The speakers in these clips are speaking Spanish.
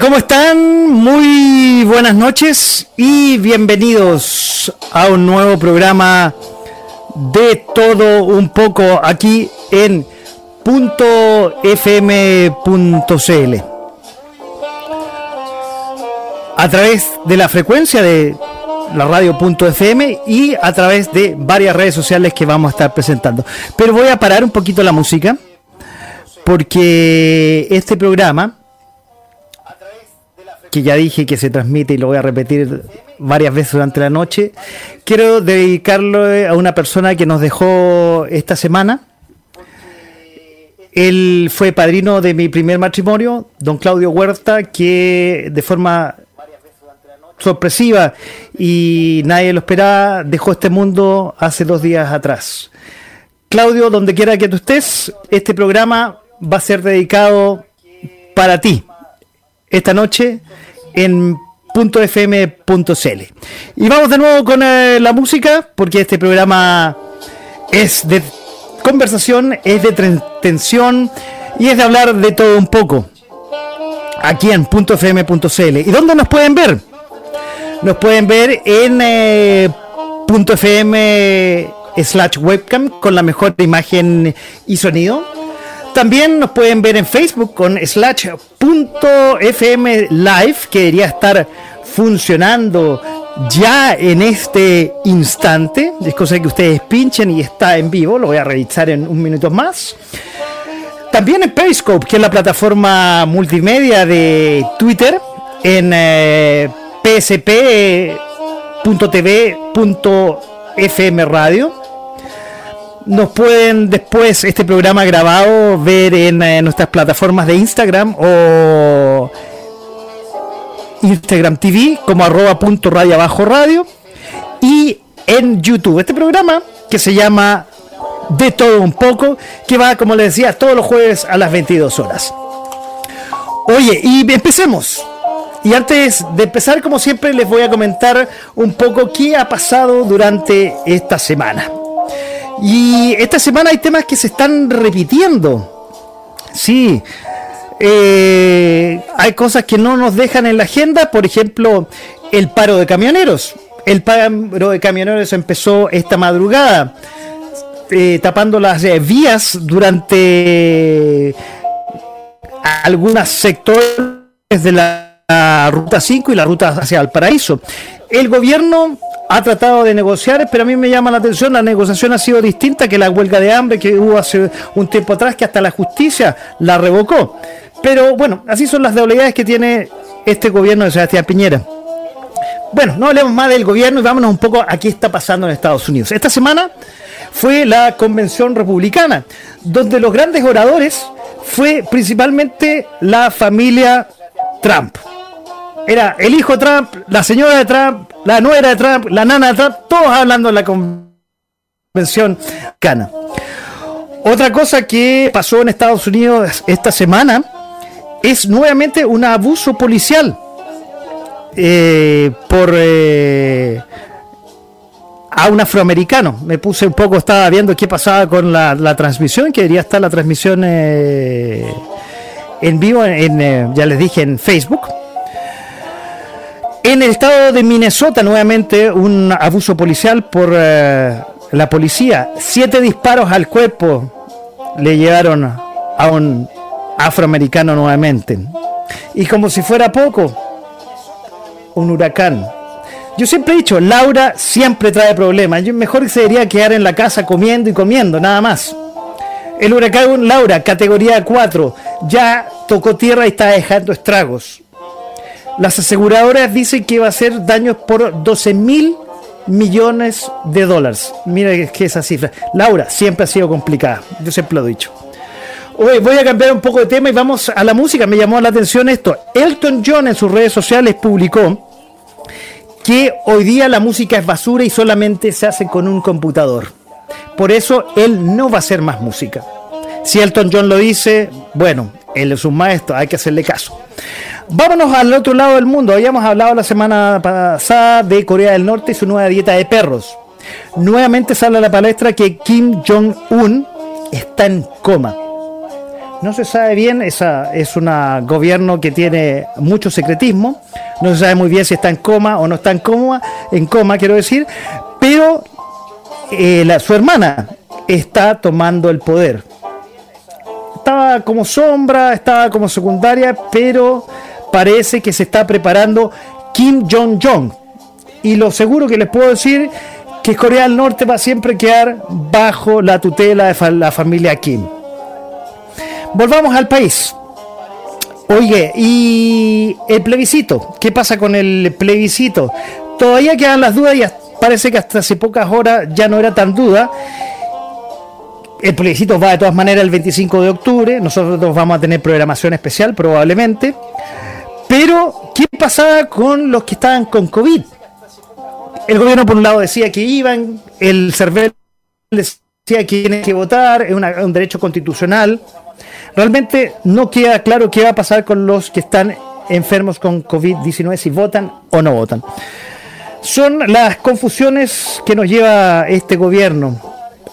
¿Cómo están? Muy buenas noches y bienvenidos a un nuevo programa de todo un poco aquí en .fm.cl a través de la frecuencia de la radio.fm y a través de varias redes sociales que vamos a estar presentando. Pero voy a parar un poquito la música porque este programa que ya dije que se transmite y lo voy a repetir varias veces durante la noche, quiero dedicarlo a una persona que nos dejó esta semana. Él fue padrino de mi primer matrimonio, don Claudio Huerta, que de forma sorpresiva y nadie lo esperaba, dejó este mundo hace dos días atrás. Claudio, donde quiera que tú estés, este programa va a ser dedicado para ti esta noche en .fm.cl. Y vamos de nuevo con eh, la música, porque este programa es de conversación, es de tensión y es de hablar de todo un poco. Aquí en .fm.cl. ¿Y dónde nos pueden ver? Nos pueden ver en eh, .fm slash webcam con la mejor imagen y sonido también nos pueden ver en Facebook con slash.fm live que debería estar funcionando ya en este instante. Es cosa que ustedes pinchen y está en vivo. Lo voy a revisar en un minuto más. También en Periscope, que es la plataforma multimedia de Twitter, en eh, psp.tv.fm radio nos pueden después este programa grabado ver en, eh, nuestras plataformas de Instagram o Instagram TV como arroba punto radio abajo radio y en YouTube. Este programa que se llama De todo un poco, que va, como les decía, todos los jueves a las 22 horas. Oye, y empecemos. Y antes de empezar, como siempre, les voy a comentar un poco qué ha pasado durante esta semana. Y esta semana hay temas que se están repitiendo. Sí. Eh, hay cosas que no nos dejan en la agenda, por ejemplo, el paro de camioneros. El paro de camioneros empezó esta madrugada, eh, tapando las eh, vías durante algunos sectores de la ruta 5 y la ruta hacia el paraíso. El gobierno ha tratado de negociar, pero a mí me llama la atención, la negociación ha sido distinta que la huelga de hambre que hubo hace un tiempo atrás, que hasta la justicia la revocó. Pero bueno, así son las debilidades que tiene este gobierno de Sebastián Piñera. Bueno, no hablemos más del gobierno y vámonos un poco a qué está pasando en Estados Unidos. Esta semana fue la convención republicana, donde los grandes oradores fue principalmente la familia Trump era el hijo Trump, la señora de Trump, la nuera de Trump, la nana de Trump, todos hablando en la convención cana. Otra cosa que pasó en Estados Unidos esta semana es nuevamente un abuso policial eh, por eh, a un afroamericano. Me puse un poco, estaba viendo qué pasaba con la, transmisión, que debería estar la transmisión eh, en vivo, ya les dije, en Facebook en el estado de Minnesota, nuevamente un abuso policial por eh, la policía. Siete disparos al cuerpo le llevaron a un afroamericano nuevamente. Y como si fuera poco, un huracán. Yo siempre he dicho, Laura siempre trae problemas. Yo mejor se debería quedar en la casa comiendo y comiendo, nada más. El huracán Laura, categoría 4, ya tocó tierra y está dejando estragos. Las aseguradoras dicen que va a ser daños por 12 mil millones de dólares. Mira que esa cifra. Laura, siempre ha sido complicada. Yo siempre lo he dicho. Hoy voy a cambiar un poco de tema y vamos a la música. Me llamó la atención esto. Elton John en sus redes sociales publicó que hoy día la música es basura y solamente se hace con un computador. Por eso él no va a hacer más música. Si Elton John lo dice, bueno, él es un maestro, hay que hacerle caso. Vámonos al otro lado del mundo. Habíamos hablado la semana pasada de Corea del Norte y su nueva dieta de perros. Nuevamente sale a la palestra que Kim Jong-un está en coma. No se sabe bien, esa es un gobierno que tiene mucho secretismo. No se sabe muy bien si está en coma o no está en coma, en coma quiero decir, pero eh, su hermana está tomando el poder. Estaba como sombra, estaba como secundaria, pero parece que se está preparando Kim Jong-jong. Y lo seguro que les puedo decir que Corea del Norte va a siempre quedar bajo la tutela de la familia Kim. Volvamos al país. Oye, y el plebiscito, ¿qué pasa con el plebiscito? Todavía quedan las dudas y parece que hasta hace pocas horas ya no era tan duda. El plebiscito va de todas maneras el 25 de octubre, nosotros vamos a tener programación especial probablemente. ¿Qué pasaba con los que estaban con COVID? El gobierno por un lado decía que iban, el CERVEL decía que tienen que votar, es un derecho constitucional. Realmente no queda claro qué va a pasar con los que están enfermos con COVID-19, si votan o no votan. Son las confusiones que nos lleva este gobierno.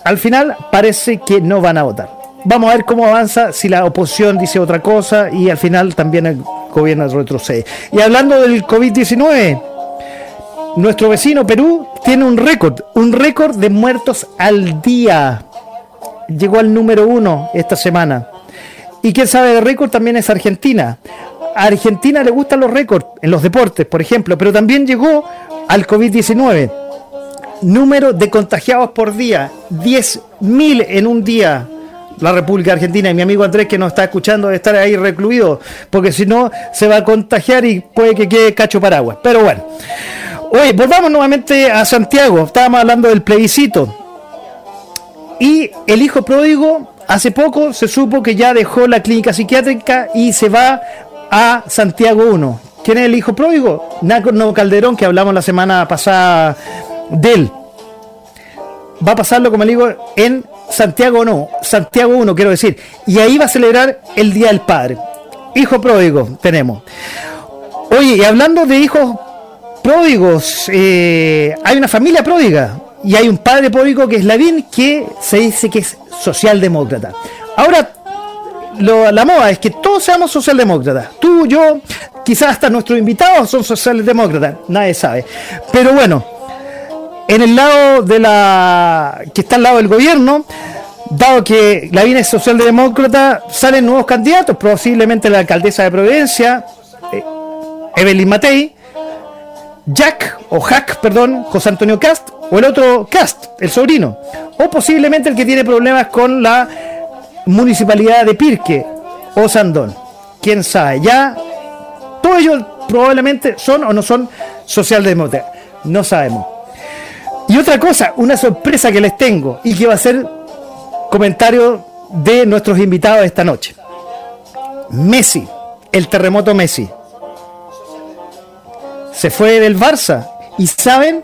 Al final parece que no van a votar. Vamos a ver cómo avanza si la oposición dice otra cosa y al final también el gobierno retrocede. Y hablando del COVID-19, nuestro vecino Perú tiene un récord, un récord de muertos al día. Llegó al número uno esta semana. Y quien sabe de récord también es Argentina. A Argentina le gustan los récords en los deportes, por ejemplo, pero también llegó al COVID-19. Número de contagiados por día, 10.000 en un día. La República Argentina y mi amigo Andrés que nos está escuchando de estar ahí recluido, porque si no se va a contagiar y puede que quede cacho paraguas. Pero bueno. Oye, volvamos nuevamente a Santiago. Estábamos hablando del plebiscito. Y el hijo pródigo hace poco se supo que ya dejó la clínica psiquiátrica y se va a Santiago 1. ¿Quién es el hijo pródigo? Naco Calderón, que hablamos la semana pasada de él. Va a pasarlo, como le digo, en Santiago no, Santiago 1, quiero decir. Y ahí va a celebrar el Día del Padre. Hijo pródigo tenemos. Oye, y hablando de hijos pródigos, eh, hay una familia pródiga y hay un padre pródigo que es Lavín que se dice que es socialdemócrata. Ahora, la moda es que todos seamos socialdemócratas. Tú, yo, quizás hasta nuestros invitados son socialdemócratas, nadie sabe. Pero bueno, en el lado de la que está al lado del gobierno, dado que Lavín es socialdemócrata, salen nuevos candidatos, posiblemente la alcaldesa de Providencia, eh, Evelyn Matei, Jack, o Jack, perdón, José Antonio Cast, o el otro Cast, el sobrino, o posiblemente el que tiene problemas con la municipalidad de Pirque o Sandón. Quién sabe, ya todos ellos probablemente son o no son socialdemócratas, no sabemos. Y otra cosa, una sorpresa que les tengo y que va a ser comentario de nuestros invitados esta noche. Messi, el terremoto Messi se fue del Barça y saben,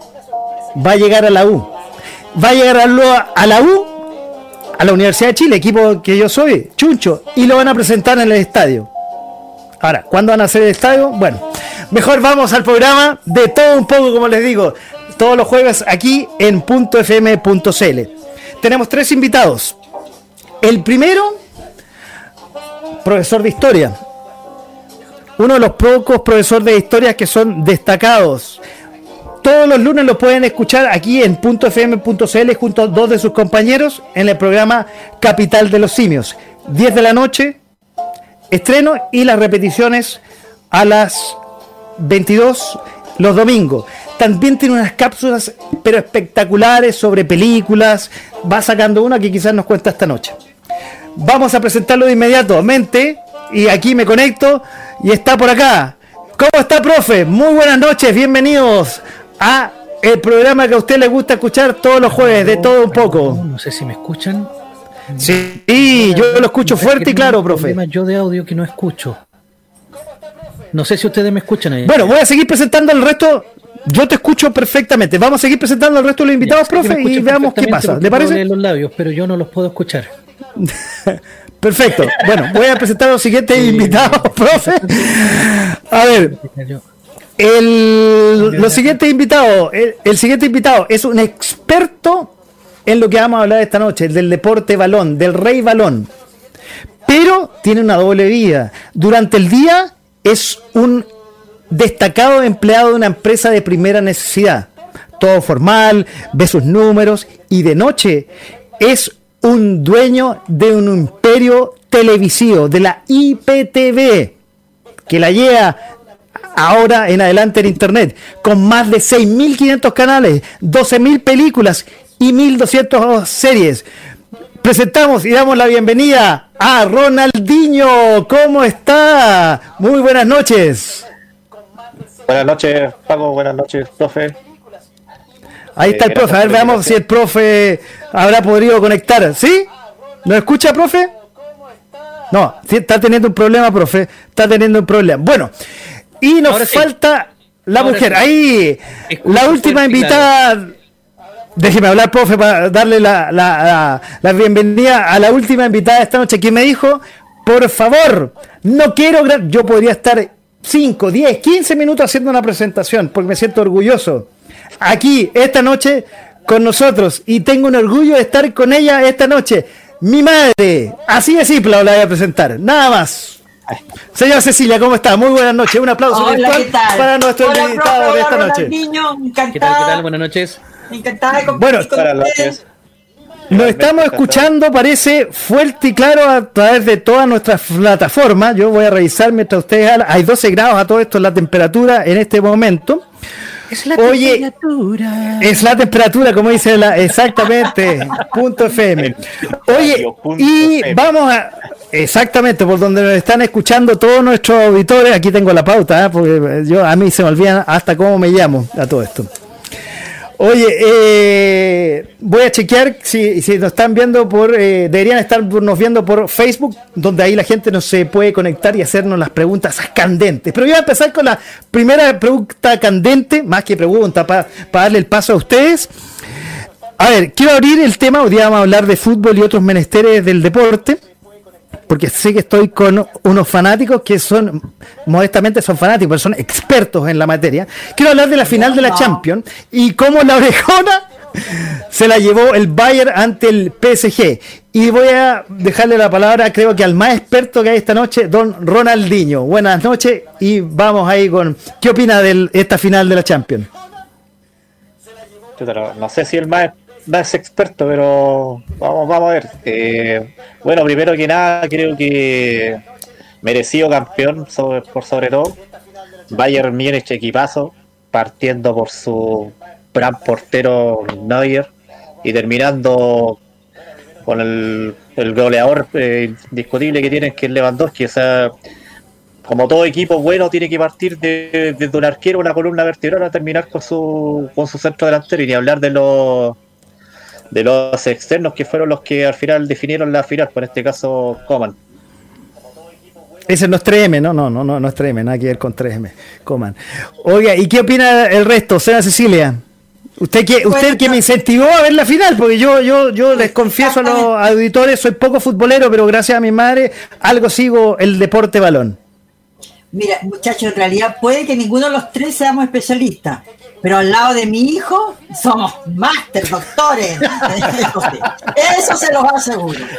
va a llegar a la U. Va a llegar a la U, a la Universidad de Chile, equipo que yo soy, Chuncho, y lo van a presentar en el estadio. Ahora, ¿cuándo van a hacer el estadio? Bueno, mejor vamos al programa de todo un poco, como les digo, todos los jueves aquí en .fm.cl. Tenemos tres invitados. El primero, profesor de historia, uno de los pocos profesores de historia que son destacados. Todos los lunes lo pueden escuchar aquí en .fm.cl junto a dos de sus compañeros en el programa Capital de los Simios. 10 de la noche, estreno y las repeticiones a las 22 los domingos. También tiene unas cápsulas pero espectaculares sobre películas. Va sacando una que quizás nos cuenta esta noche. Vamos a presentarlo de inmediatamente y aquí me conecto y está por acá. ¿Cómo está, profe? Muy buenas noches, bienvenidos a el programa que a usted le gusta escuchar todos los jueves, de todo un poco. No sé si me escuchan. Sí, yo lo escucho fuerte y claro, profe. Yo de audio que no escucho. No sé si ustedes me escuchan ahí. Bueno, voy a seguir presentando el resto. Yo te escucho perfectamente. Vamos a seguir presentando al resto de los invitados, profe, y veamos qué pasa. ¿Le parece? los labios, pero yo no los puedo escuchar. Perfecto. Bueno, voy a presentar a los siguientes invitados, profe. A ver. El, los siguientes invitados, el, siguiente invitado es un experto en lo que vamos a hablar esta noche, del deporte balón, del rey balón. Pero tiene una doble vida. Durante el día es un destacado empleado de una empresa de primera necesidad. Todo formal, ve sus números y de noche es un dueño de un imperio televisivo, de la IPTV, que la lleva ahora en adelante en Internet, con más de 6.500 canales, 12.000 películas y 1.200 series. Presentamos y damos la bienvenida a Ronaldinho. ¿Cómo está? Muy buenas noches. Buenas noches, Paco. Buenas noches, profe. Ahí está el eh, profe. A ver, veamos si el profe habrá podido conectar. ¿Sí? ¿Nos escucha, profe? No, está teniendo un problema, profe. Está teniendo un problema. Bueno, y nos falta la mujer. Ahí, la última invitada. Déjeme hablar, profe, para darle la, bienvenida a la última invitada de esta noche, que me dijo, por favor, no quiero... Yo podría estar 5, 10, 15 minutos haciendo una presentación, porque me siento orgulloso. Aquí, esta noche, con nosotros, y tengo un orgullo de estar con ella esta noche. Mi madre, así de simple la voy a presentar, nada más. Señora Cecilia, ¿cómo está? Muy buenas noches. Un aplauso para nuestro invitado de esta noche. ¿Qué tal? ¿Qué tal? Buenas noches. Encantada de Bueno, noches. Nos estamos escuchando, parece, fuerte y claro a través de todas nuestras plataformas. Yo voy a revisar mientras ustedes Hay 12 grados a todo esto en la temperatura en este momento. Es la temperatura. Es la temperatura, como dice la, exactamente. punto FM. Oye, y vamos a. Exactamente, por donde nos están escuchando todos nuestros auditores. Aquí tengo la pauta, ¿eh? porque yo a mí se me olvida hasta cómo me llamo a todo esto. Oye, eh, voy a chequear si, si, nos están viendo por, eh, deberían estarnos viendo por Facebook, donde ahí la gente no se puede conectar y hacernos las preguntas candentes. Pero voy a empezar con la primera pregunta candente, más que pregunta, para darle el paso a ustedes. A ver, quiero abrir el tema, hoy día vamos a hablar de fútbol y otros menesteres del deporte porque sé que estoy con unos fanáticos que son, modestamente son fanáticos, pero son expertos en la materia. Quiero hablar de la final de la Champions y cómo la orejona se la llevó el Bayern ante el PSG. Y voy a dejarle la palabra, creo que al más experto que hay esta noche, don Ronaldinho. Buenas noches y vamos ahí con, ¿qué opina de esta final de la Champions? No sé si el más más experto, pero vamos, vamos a ver. Eh, bueno, primero que nada, creo que merecido campeón por sobre todo. Bayern Múnich equipazo, partiendo por su gran portero Neuer y terminando con el, goleador eh, indiscutible que tienen, que es Lewandowski. O sea, como todo equipo bueno, tiene que partir desde de, un arquero, una columna vertebral, a terminar con su, con su centro delantero y ni hablar de los de los externos que fueron los que al final definieron la final, por este caso Coman. Ese no es 3M, no, no, no, no, no es 3M, nada que ver con 3M, Coman. Oiga, ¿y qué opina el resto, señora Cecilia? Usted que, usted que me incentivó a ver la final, porque yo, yo, yo les confieso a los auditores, soy poco futbolero, pero gracias a mi madre, algo sigo el deporte balón. Mira, muchachos, en realidad puede que ninguno de los tres seamos especialistas, pero al lado de mi hijo somos máster, doctores. Eso se los aseguro.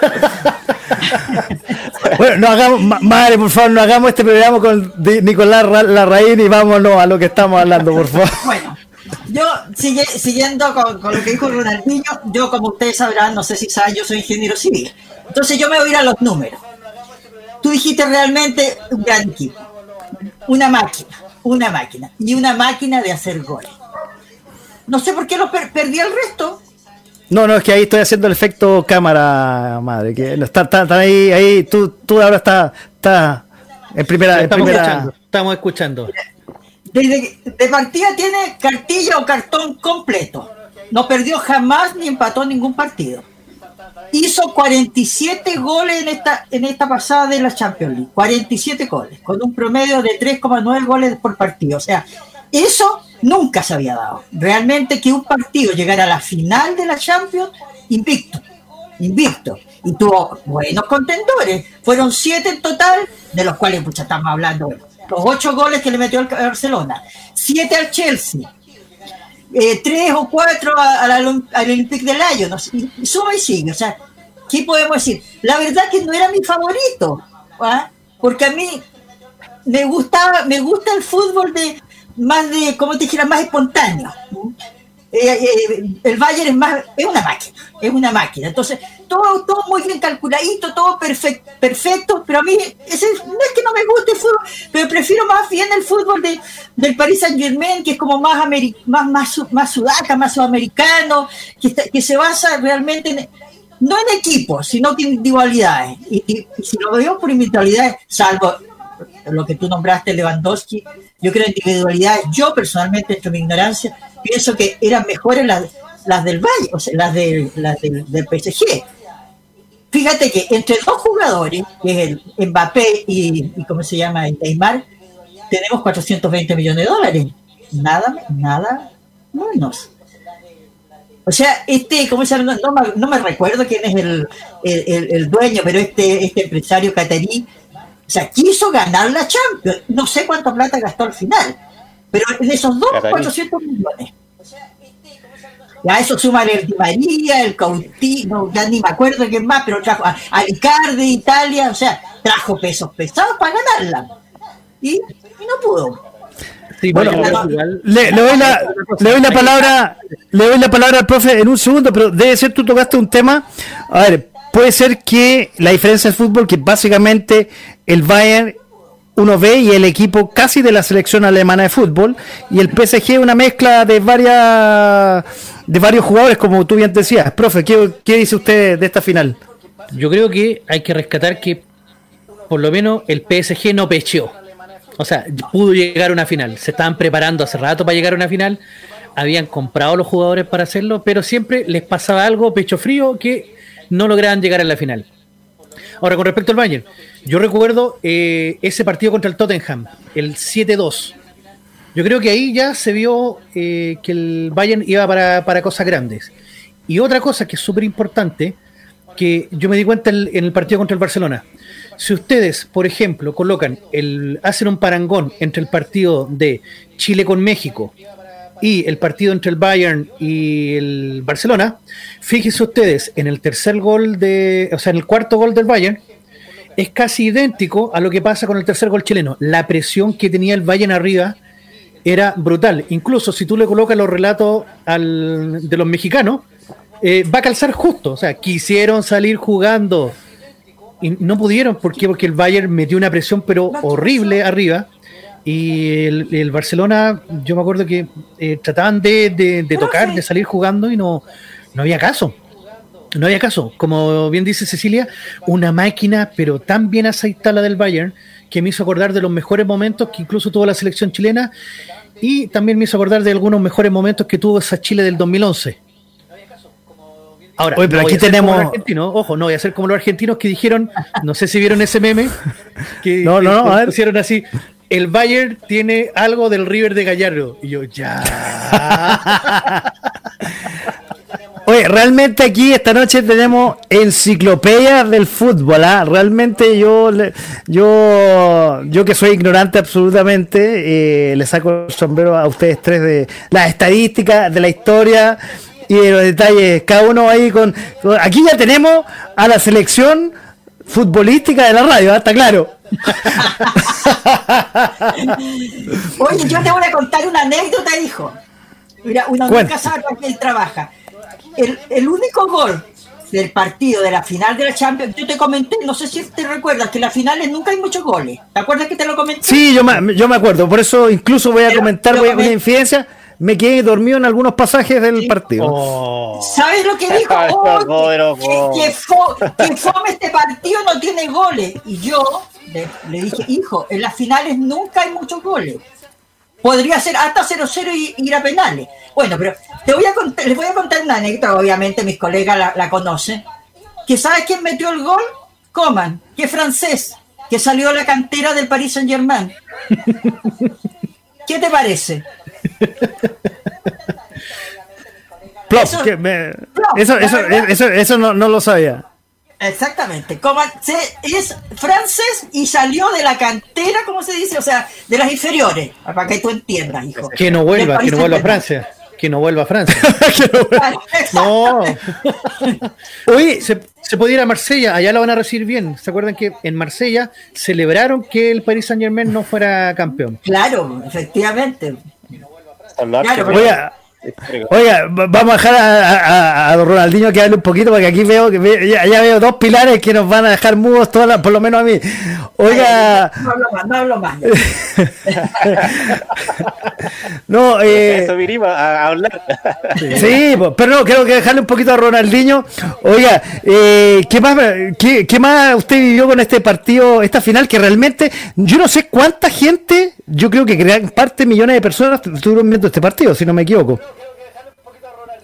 Bueno, no hagamos, madre, por favor, no hagamos este programa con Nicolás Larraín y vámonos a lo que estamos hablando, por favor. Bueno, yo siguiendo con, lo que dijo Ronaldinho, yo como ustedes sabrán, no sé si saben, yo soy ingeniero civil. Entonces yo me voy a ir a los números. Tú dijiste realmente un gran equipo, una máquina una máquina. Y una máquina de hacer goles. No sé por qué lo perdí el resto. No, no, es que ahí estoy haciendo el efecto cámara, madre. Que está, ahí, ahí, tú, tú ahora estás está en primera. Estamos, en primera... Escuchando, estamos escuchando. Desde, de partida tiene cartilla o cartón completo. No perdió jamás ni empató ningún partido. Hizo 47 goles en esta, en esta pasada de la Champions League. 47 goles, con un promedio de 3,9 goles por partido. O sea, eso nunca se había dado. Realmente que un partido llegara a la final de la Champions invicto. Invicto. Y tuvo buenos contendores. Fueron siete en total, de los cuales mucha estamos hablando. Los ocho goles que le metió al Barcelona. Siete al Chelsea eh, tres o cuatro al, Olympique de Lyon, y, suma y sigue. O sea, ¿qué podemos decir? La verdad que no era mi favorito, ¿ah? porque a mí me gustaba, me gusta el fútbol de más de, como te dijera, más espontáneo. Eh, eh, el Bayern es más, es una máquina, es una máquina. Entonces, todo, todo muy bien calculadito, todo perfecto, perfecto, pero a mí ese, no es que no me guste el fútbol, pero prefiero más bien el fútbol de, del Paris Saint Germain, que es como más, más, más, más sudaca, más sudamericano, que, que se basa realmente en, no en equipos, sino en individualidades. Y, y, si lo veo por individualidades, salvo lo que tú nombraste, Lewandowski, yo creo en individualidades. Yo personalmente, entre mi ignorancia, pienso que eran mejores las, las del Valle, o sea, las, de, las del, del PSG. Fíjate que entre dos jugadores, que es el Mbappé y, ¿cómo se llama? El Neymar, tenemos 420 millones de dólares. Nada, nada menos. O sea, este, ¿cómo se llama? No, no, me recuerdo quién es el, el, el, dueño, pero este, este empresario catarí, sea, quiso ganar la Champions. No sé cuánta plata gastó al final, pero en esos dos, 400 millones. Ya eso suma el Di María, el Coutinho, ya ni me acuerdo quién más, pero trajo a, a de Italia, o sea, trajo pesos pesados para ganarla. Y, no pudo. Sí, bueno, le, le, doy la, le, doy la, palabra, le doy la palabra al profe en un segundo, pero debe ser tú tocaste un tema. A ver, puede ser que la diferencia del fútbol, que básicamente el Bayern uno ve y el equipo casi de la selección alemana de fútbol y el PSG una mezcla de varias de varios jugadores como tú bien decías. Profe ¿qué, qué dice usted de esta final? yo creo que hay que rescatar que por lo menos el PSG no pecheó. O sea pudo llegar a una final. Se estaban preparando hace rato para llegar a una final. Habían comprado los jugadores para hacerlo pero siempre les pasaba algo pecho frío que no lograban llegar a la final ahora con respecto al Bayern yo recuerdo eh, ese partido contra el Tottenham, el 7-2. Yo creo que ahí ya se vio eh, que el Bayern iba para, para, cosas grandes. Y otra cosa que es súper importante, que yo me di cuenta en el partido contra el Barcelona. Si ustedes, por ejemplo, colocan el, hacen un parangón entre el partido de Chile con México y el partido entre el Bayern y el Barcelona, fíjense ustedes en el tercer gol de, o sea, en el cuarto gol del Bayern, es casi idéntico a lo que pasa con el tercer gol chileno. La presión que tenía el Bayern arriba era brutal. Incluso si tú le colocas los relatos al, de los mexicanos, eh, va a calzar justo. O sea, quisieron salir jugando y no pudieron. ¿Por qué? Porque el Bayern metió una presión pero horrible arriba. Y el, Barcelona, yo me acuerdo que eh, trataban de, de, de tocar, de salir jugando y no, no había caso. No había caso. Como bien dice Cecilia, una máquina, pero tan bien aceitada del Bayern, que me hizo acordar de los mejores momentos que incluso tuvo la selección chilena y también me hizo acordar de algunos mejores momentos que tuvo esa Chile del 2011. Ahora, pero aquí tenemos. ojo, no voy a ser como los argentinos que dijeron, no sé si vieron ese meme, que, no, no, a pusieron así. El Bayern tiene algo del River de Gallardo. Y yo, ya. Oye, realmente aquí esta noche tenemos enciclopedia del fútbol. ¿ah? Realmente yo, yo, yo que soy ignorante absolutamente, eh, le saco el sombrero a ustedes tres de las estadísticas, de la historia y de los detalles. Cada uno ahí con. Aquí ya tenemos a la selección futbolística de la radio, ¿ah? está claro. Oye, yo te voy a contar una anécdota, hijo. Mira, uno nunca sabe con quién trabaja el, el único gol del partido de la final de la Champions, yo te comenté, no sé si te recuerdas, que en las finales nunca hay muchos goles. ¿Te acuerdas que te lo comenté? Sí, yo me, yo me acuerdo, por eso incluso voy a comentar, voy a una infidencia, me quedé dormido en algunos pasajes del partido. Oh. ¿Sabes lo que dijo? Oh, que, que, fome este partido no tiene goles. Y yo le, le, dije, hijo, en las finales nunca hay muchos goles. Podría ser hasta 0-0 y ir a penales. Bueno, pero te voy a contar, les voy a contar una anécdota, obviamente mis colegas la, la conocen. que sabe quién metió el gol, Coman, que es francés, que salió a la cantera del Paris Saint Germain. ¿Qué te parece? Plop, Eso- que me- Plop, eso, la eso, eso, eso no, no lo sabía. Exactamente. Se- es francés y salió de la cantera, ¿cómo se dice? O sea, de las inferiores, para que tú entiendas, hijo. Que no vuelva, que no vuelva a. Francia. Que no vuelva a Francia. No. Oye, Se, se puede ir a Marsella, allá lo van a recibir bien. ¿Se acuerdan que en Marsella celebraron que el Paris Saint Germain no fuera campeón? Claro, efectivamente. Son los Claro, archivos oiga, históricos. Oiga, va- vamos a dejar a, a- a don Ronaldinho que hable un poquito, porque aquí veo que ve- ya, ya veo dos pilares que nos van a dejar mudos, todas las- por lo menos a mí. Oiga, No hablo más, no hablo más. no, eh, Eso vinimos a, hablar. Sí, po, pero no, creo que dejarle un poquito a Ronaldinho. Oiga, eh, ¿qué, más, qué, qué más usted vivió con este partido, esta final? Que realmente, yo no sé cuánta gente, yo creo que gran parte, millones de personas estuvieron viendo este partido, si no me equivoco.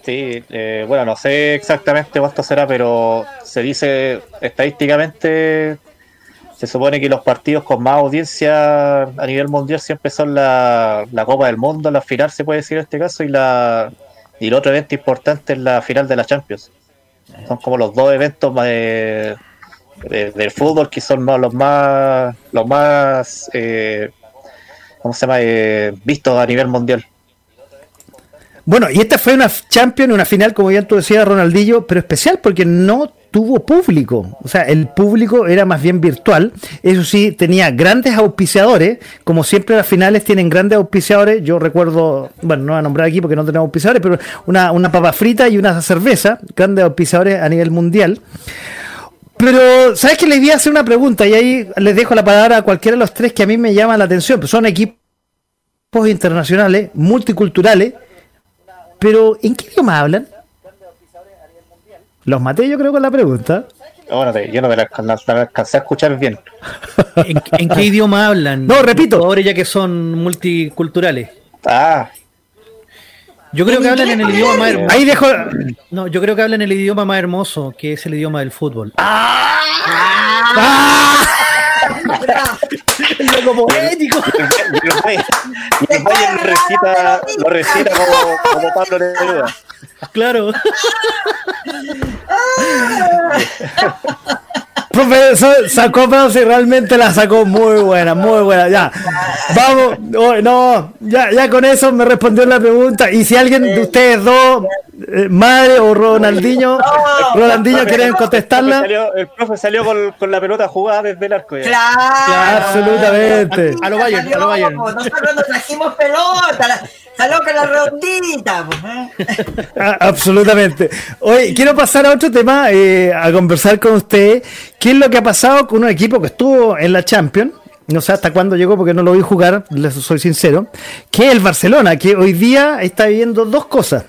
Sí, eh, bueno, no sé exactamente cuánto será, pero se dice estadísticamente, se supone que los partidos con más audiencia a nivel mundial siempre son la, la Copa del Mundo, la final se puede decir en este caso, y la y el otro evento importante es la final de la Champions. Son como los dos eventos más de, de- del fútbol que son los más los más eh, ¿cómo se llama? Eh, vistos a nivel mundial. Bueno, y esta fue una Champions, una final, como bien tú decías, Ronaldinho, pero especial porque no tuvo público. O sea, el público era más bien virtual. Eso sí, tenía grandes auspiciadores. Como siempre las finales tienen grandes auspiciadores. Yo recuerdo, bueno, no voy a nombrar aquí porque no tenemos auspiciadores, pero una, una papa frita y una cerveza. Grandes auspiciadores a nivel mundial. Pero, ¿sabes que Les voy a hacer una pregunta y ahí les dejo la palabra a cualquiera de los tres que a mí me llaman la atención. Son equipos internacionales, multiculturales, pero ¿en qué idioma hablan? Los maté yo creo con la pregunta. Bueno, te- yo no me la, alcancé a escuchar bien. ¿En, en qué idioma hablan? No, repito. Jugadores ya que son multiculturales. Ah, Yo creo En que hablan en el idioma más hermoso. Ahí dejo... No, yo creo que hablan el idioma más hermoso, que es el idioma del fútbol. Loco poético. lo recita, lo recita como, como Pablo Neruda. Claro. Profesor, sacó pero si realmente la sacó muy buena, muy buena. Ya, vamos, oh, no, ya, ya con eso me respondió la pregunta. Y si alguien de ustedes dos, eh, madre o Ronaldinho, Ronaldinho quieren El profe contestarla, salió, el profe salió con, con la pelota jugada desde el arco. ya. Claro. absolutamente. A lo Bayern, a lo Bayern. Nosotros nos trajimos pelota, la- salió con la redondita. pues, ¿eh? Ah, absolutamente. Oye, quiero pasar a otro tema, eh, a conversar con usted. ¿Qué es lo que ha pasado con un equipo que estuvo en la Champions? No sé hasta cuándo llegó porque no lo vi jugar, soy sincero. Que es el Barcelona, que hoy día está viviendo dos cosas.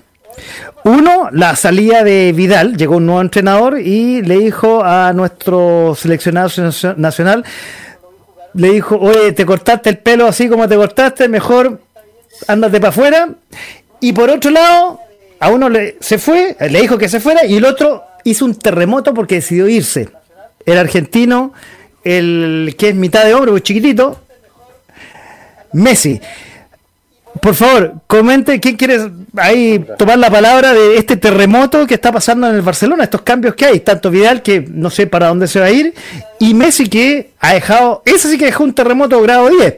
Uno, la salida de Vidal, llegó un nuevo entrenador y le dijo a nuestro seleccionado nacional, le dijo, oye, te cortaste el pelo así como te cortaste, mejor ándate para afuera. Y por otro lado, a uno le, se fue, le dijo que se fuera, y el otro hizo un terremoto porque decidió irse. El argentino, el que es mitad de hombre, chiquitito, Messi. Por favor, comente quién quiere ahí tomar la palabra de este terremoto que está pasando en el Barcelona, estos cambios que hay, tanto Vidal que no sé para dónde se va a ir, y Messi que ha dejado, ese sí que dejó un terremoto grado 10.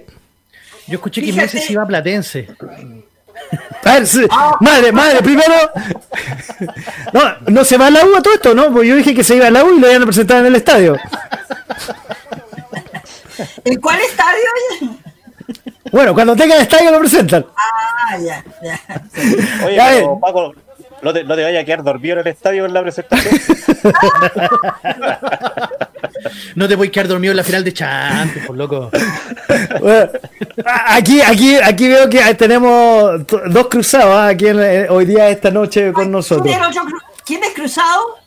Yo escuché que. Messi se iba a Platense. A ver, sí. madre, madre, primero. No, no se va a la U a todo esto, ¿no? Porque yo dije que se iba a la U y lo iban a presentar en el estadio. ¿En cuál estadio? Bueno, cuando tenga el estadio lo presentan. Ah, ya, ya. Oye, Ya, pero. Paco, no te, no te vayas a quedar dormido en el estadio en la presentación. No te puedes quedar dormido en la final de Champions, por loco. Bueno, a- aquí, aquí, aquí veo que tenemos dos cruzados ¿ah? aquí en- eh, hoy día, esta noche con nosotros. ¿Quién es, el otro cru- ¿Quién es cruzado?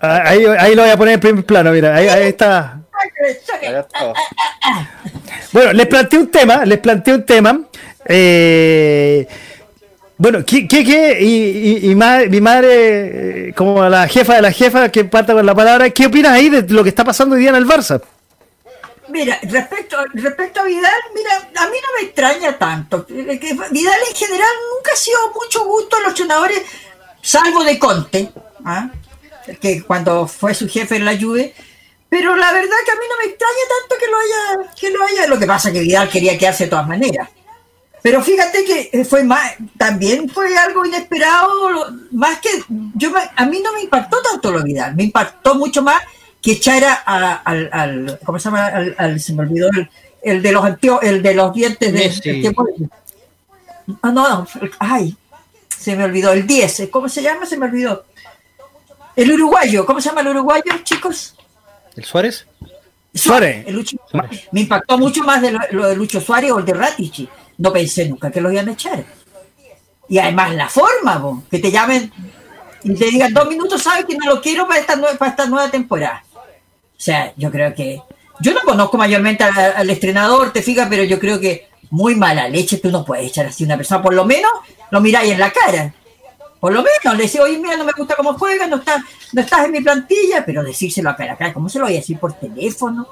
Ah, Ahí, ahí lo voy a poner en primer plano, mira, ahí, ahí está. Bueno, les planteé un tema, les planteé un tema. eh, Bueno, ¿qué, qué, qué? Y, y, y mi madre, eh, como la jefa de la jefa, que parta con la palabra, ¿qué opinas ahí de lo que está pasando hoy día en el Barça? Mira, respecto, respecto a Vidal, mira, a mí no me extraña tanto. Vidal en general nunca ha sido mucho gusto a los entrenadores, salvo de Conte, ¿ah? que cuando fue su jefe en la Juve. Pero la verdad que a mí no me extraña tanto que lo haya, que lo haya. Lo que pasa es que Vidal quería quedarse de todas maneras. Pero fíjate que fue más, también fue algo inesperado, más que yo a mí no me impactó tanto lo Vidal, me impactó mucho más que echara al, al- ¿cómo se llama? Al, al- se me olvidó el, el de los el de los dientes de Messi. el tiempo de- Ah, no, no, ay, se me olvidó el 10, ¿cómo se llama? Se me olvidó. El uruguayo, ¿cómo se llama el uruguayo, chicos? ¿El Suárez? Suárez. el Lucho- me impactó mucho más de lo, lo de Lucho Suárez o el de Ratici. No pensé nunca que lo iban a echar. Y además la forma, que te llamen y te digan dos minutos, sabes que no lo quiero para esta, nue- para esta nueva temporada. O sea, yo creo que. Yo no conozco mayormente al, al estrenador, te fijas, pero yo creo que muy mala leche tú no puedes echar así a una persona. Por lo menos lo miráis en la cara. Por lo menos le decís, oye, mira, no me gusta cómo juegas, no estás, no estás en mi plantilla, pero decírselo a cara a cara, ¿cómo se lo voy a decir por teléfono?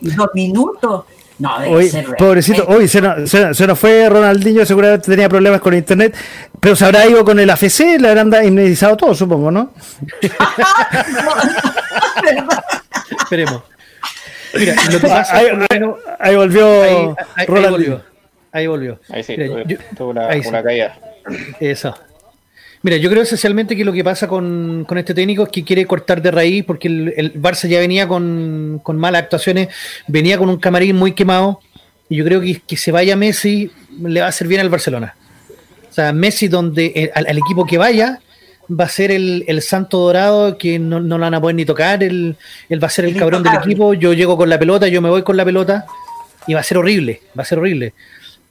Y dos minutos. No, debe Hoy, ser realmente- pobrecito, hoy se nos, se, se nos fue Ronaldinho, seguramente tenía problemas con internet, pero se habrá ido con el AFC, le habrán indemnizado todo, supongo, ¿no? Esperemos. Mira, lo que pasa Ahí, volvió ahí, ahí- ahí Ronaldinho. volvió. Ahí volvió. Ahí sí, Mira, tuve, yo- tuve una, ahí sí. una caída. Eso. Mira, yo creo esencialmente que lo que pasa con, con este técnico es que quiere cortar de raíz porque el, el Barça ya venía con, con malas actuaciones, venía con un camarín muy quemado y yo creo que que se vaya Messi le va a hacer bien al Barcelona. O sea, Messi donde eh, al, al equipo que vaya va a ser el, el santo dorado que no, no lo van a poder ni tocar, él, va a ser el cabrón del equipo, yo llego con la pelota, yo me voy con la pelota y va a ser horrible, va a ser horrible.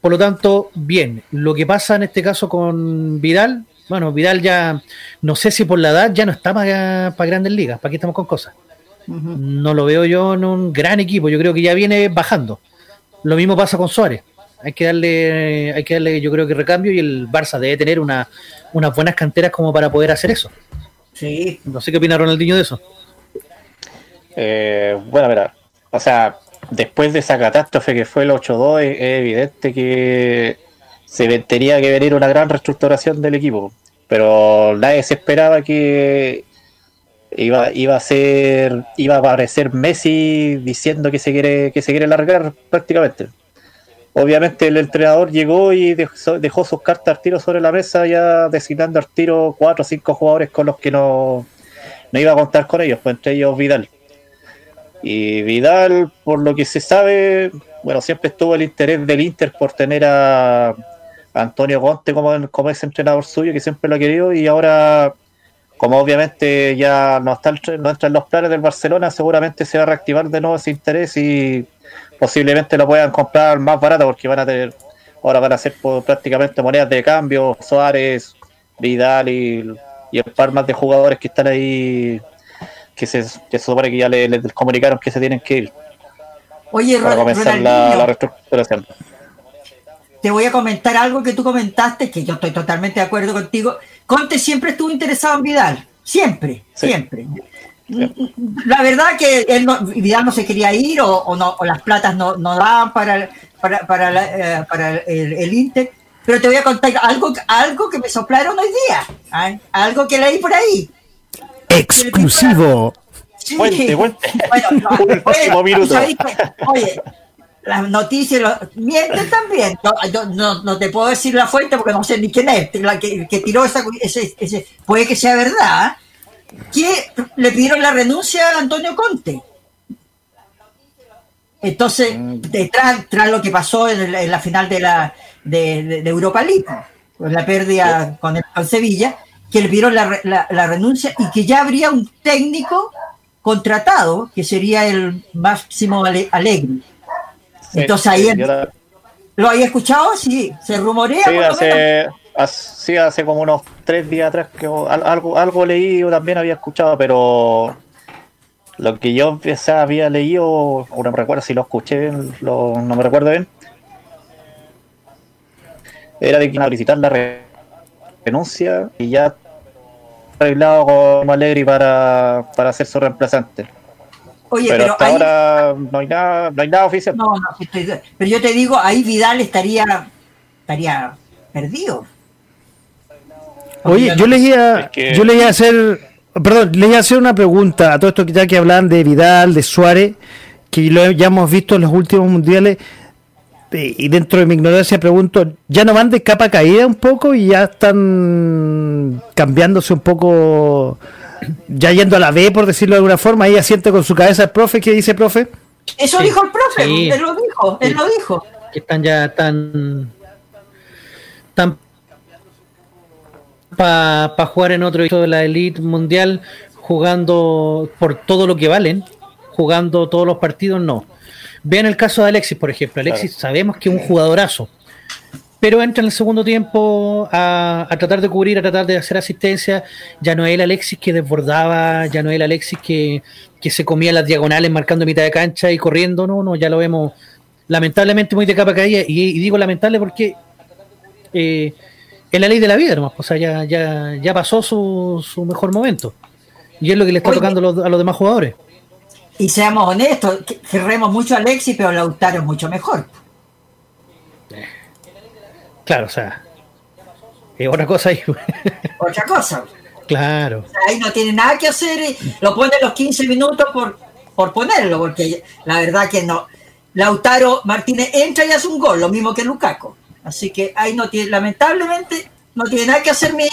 Por lo tanto, bien, lo que pasa en este caso con Vidal, bueno, Vidal ya, no sé si por la edad ya no está para grandes ligas, para qué estamos con cosas. No lo veo yo en un gran equipo, yo creo que ya viene bajando. Lo mismo pasa con Suárez. Hay que darle, hay que darle, yo creo que recambio y el Barça debe tener una, unas buenas canteras como para poder hacer eso. Sí, No sé qué opina Ronaldinho de eso. Eh, bueno, mira, o sea, después de esa catástrofe que fue el 8-2, es, es evidente que se tenía que venir una gran reestructuración del equipo, pero nadie se esperaba que iba, iba a ser, iba a aparecer Messi diciendo que se quiere, que se quiere largar prácticamente. Obviamente el entrenador llegó y dejó, dejó sus cartas al tiro sobre la mesa, ya designando al tiro cuatro o cinco jugadores con los que no, no iba a contar con ellos, pues entre ellos Vidal. Y Vidal, por lo que se sabe, bueno, siempre estuvo el interés del Inter por tener a Antonio Conte como, como ese entrenador suyo, que siempre lo ha querido, y ahora, como obviamente ya no, está, no entra en los planes del Barcelona, seguramente se va a reactivar de nuevo ese interés y posiblemente lo puedan comprar más barato porque van a tener, ahora van a ser por prácticamente monedas de cambio, Suárez, Vidal y, y el par más de jugadores que están ahí que se, que se supone que ya le- les comunicaron que se tienen que ir Oye, para comenzar la, la reestructuración. Te voy a comentar algo que tú comentaste, que yo estoy totalmente de acuerdo contigo. Conte siempre estuvo interesado en Vidal, siempre, Sí. siempre. La verdad que él no- Vidal no se quería ir o, o no, o las platas no, no daban para, para, para, la- eh, para el, el Inter, pero te voy a contar algo, algo que me soplaron hoy día, ¿ah? algo que leí por ahí. Exclusivo. Sí. Bueno, no, Último oye, minuto. Oye, las noticias mienten también. Yo no, no te puedo decir la fuente porque no sé ni quién es. La que, que tiró esa, ese, ese- puede que sea verdad. Que le pidieron la renuncia a Antonio Conte. Entonces, detrás, tras lo que pasó en, el- en la final de la de, de- de Europa League, pues la pérdida con, el, con Sevilla, que le pidieron la, la- la renuncia y que ya habría un técnico contratado, que sería el Máximo Ale- Alegri. Sí, Entonces ahí yo la- ¿Lo había escuchado? Sí, se rumorea. sí, hace, hace- sí, hace como unos tres días atrás que al- algo, algo leí o también había escuchado, pero lo que yo había leído, o no me recuerdo si lo escuché, bien, lo- no me recuerdo bien, era de que iba a solicitar la re- renuncia y ya arreglado con Alegri para, para ser su reemplazante. Oye, pero, pero, hasta ahí, ahora no hay nada, no hay nada oficial. no, no, estoy- pero yo te digo, ahí Vidal estaría, estaría perdido. Oye, yo les iba, Es que- yo les iba a hacer, perdón, les iba a hacer una pregunta a todo esto que ya que hablan de Vidal, de Suárez, que lo, ya hemos visto en los últimos mundiales, y dentro de mi ignorancia pregunto, ¿ya no van de capa caída un poco y ya están cambiándose un poco, ya yendo a la B, por decirlo de alguna forma? Ahí asiente con su cabeza el profe, ¿qué dice profe? Eso Sí, dijo el profe, sí. él lo dijo, él Sí. lo dijo. que están ya tan tan para jugar en otro equipo de la elite mundial jugando por todo lo que valen jugando todos los partidos no vean el caso de Alexis por ejemplo Alexis sabemos que es un jugadorazo pero entra en el segundo tiempo a, a tratar de cubrir, a tratar de hacer asistencia. Ya no es el Alexis que desbordaba, ya no es el Alexis que, que se comía las diagonales marcando mitad de cancha y corriendo, no, no, ya lo vemos lamentablemente muy de capa caída. Y, y digo lamentable porque eh, es la ley de la vida, nomás, o sea, ya, ya, ya pasó su, su mejor momento. Y es lo que le está Oye. tocando a los, a los demás jugadores. Y seamos honestos, que- querremos mucho a Alexis, pero Lautaro es mucho mejor. Claro, o sea, es otra cosa ahí. Otra cosa. claro. Ahí no tiene nada que hacer, y lo pone los 15 minutos por, por ponerlo, porque la verdad que no. Lautaro Martínez entra y hace un gol, lo mismo que Lukaku. Así que ahí no tiene, lamentablemente, no tiene nada que hacer mi,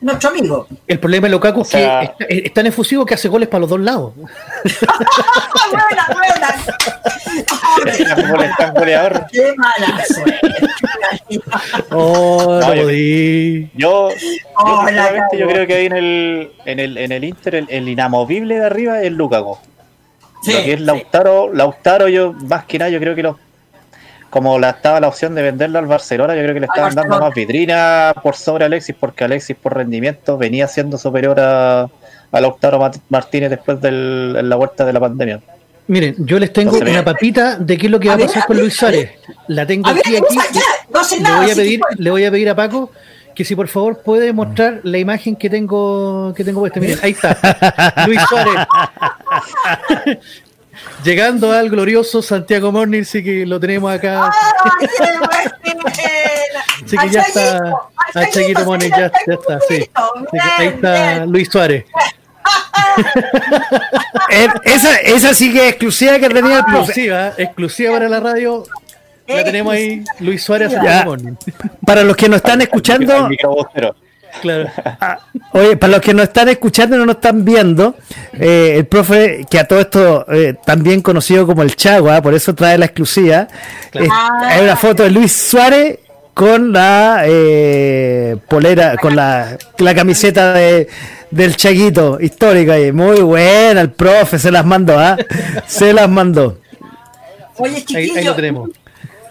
nuestro amigo. El problema de Lukaku es O sea- que es, es tan efusivo que hace goles para los dos lados. ¡Ah, buena, buena! Goleador. ¡Qué mala suerte! Oh, No, yo-. Yo, yo, Oh, yo cagó. creo que ahí en el, en el, en el Inter el, el inamovible de arriba es Lukaku. Sí, lo que es sí. Lautaro, Lautaro yo más que nada yo creo que lo, como la estaba la opción de venderlo al Barcelona, yo creo que le estaban dando más vitrina por sobre Alexis, porque Alexis por rendimiento venía siendo superior a, a Lautaro Martínez después en la vuelta de la pandemia. Miren, yo les tengo Entonces, una papita de qué es lo que va A ver, pasar con Luis. Suárez. La tengo A ver, aquí, aquí. usa ya, no sé Le nada. voy a pedir, le voy a pedir a Paco que si por favor puede mostrar la imagen que tengo que tengo puesta. Miren, ahí está. Luis Suárez. Llegando al glorioso Santiago Morning, sí que lo tenemos acá. Así que ya está. A Chaguito Morning, ya, ya está, sí. Ahí está Luis Suárez. Eh, esa, esa sí que es exclusiva que tenía el profe. Exclusiva, exclusiva para la radio. La tenemos ahí, Luis Suárez. Santiago Morning. Para los que nos están escuchando. Claro. Ah, oye, para los que nos están escuchando y no nos están viendo, eh, el profe, que a todo esto eh, también conocido como el Chagua, por eso trae la exclusiva, es- hay una foto de Luis Suárez con la eh, polera, con la, la camiseta de, del Chaguito, histórica, y muy buena, el profe se las mandó, ¿ah? Se las mandó. Oye, Ahí, chiquillo. ahí lo tenemos.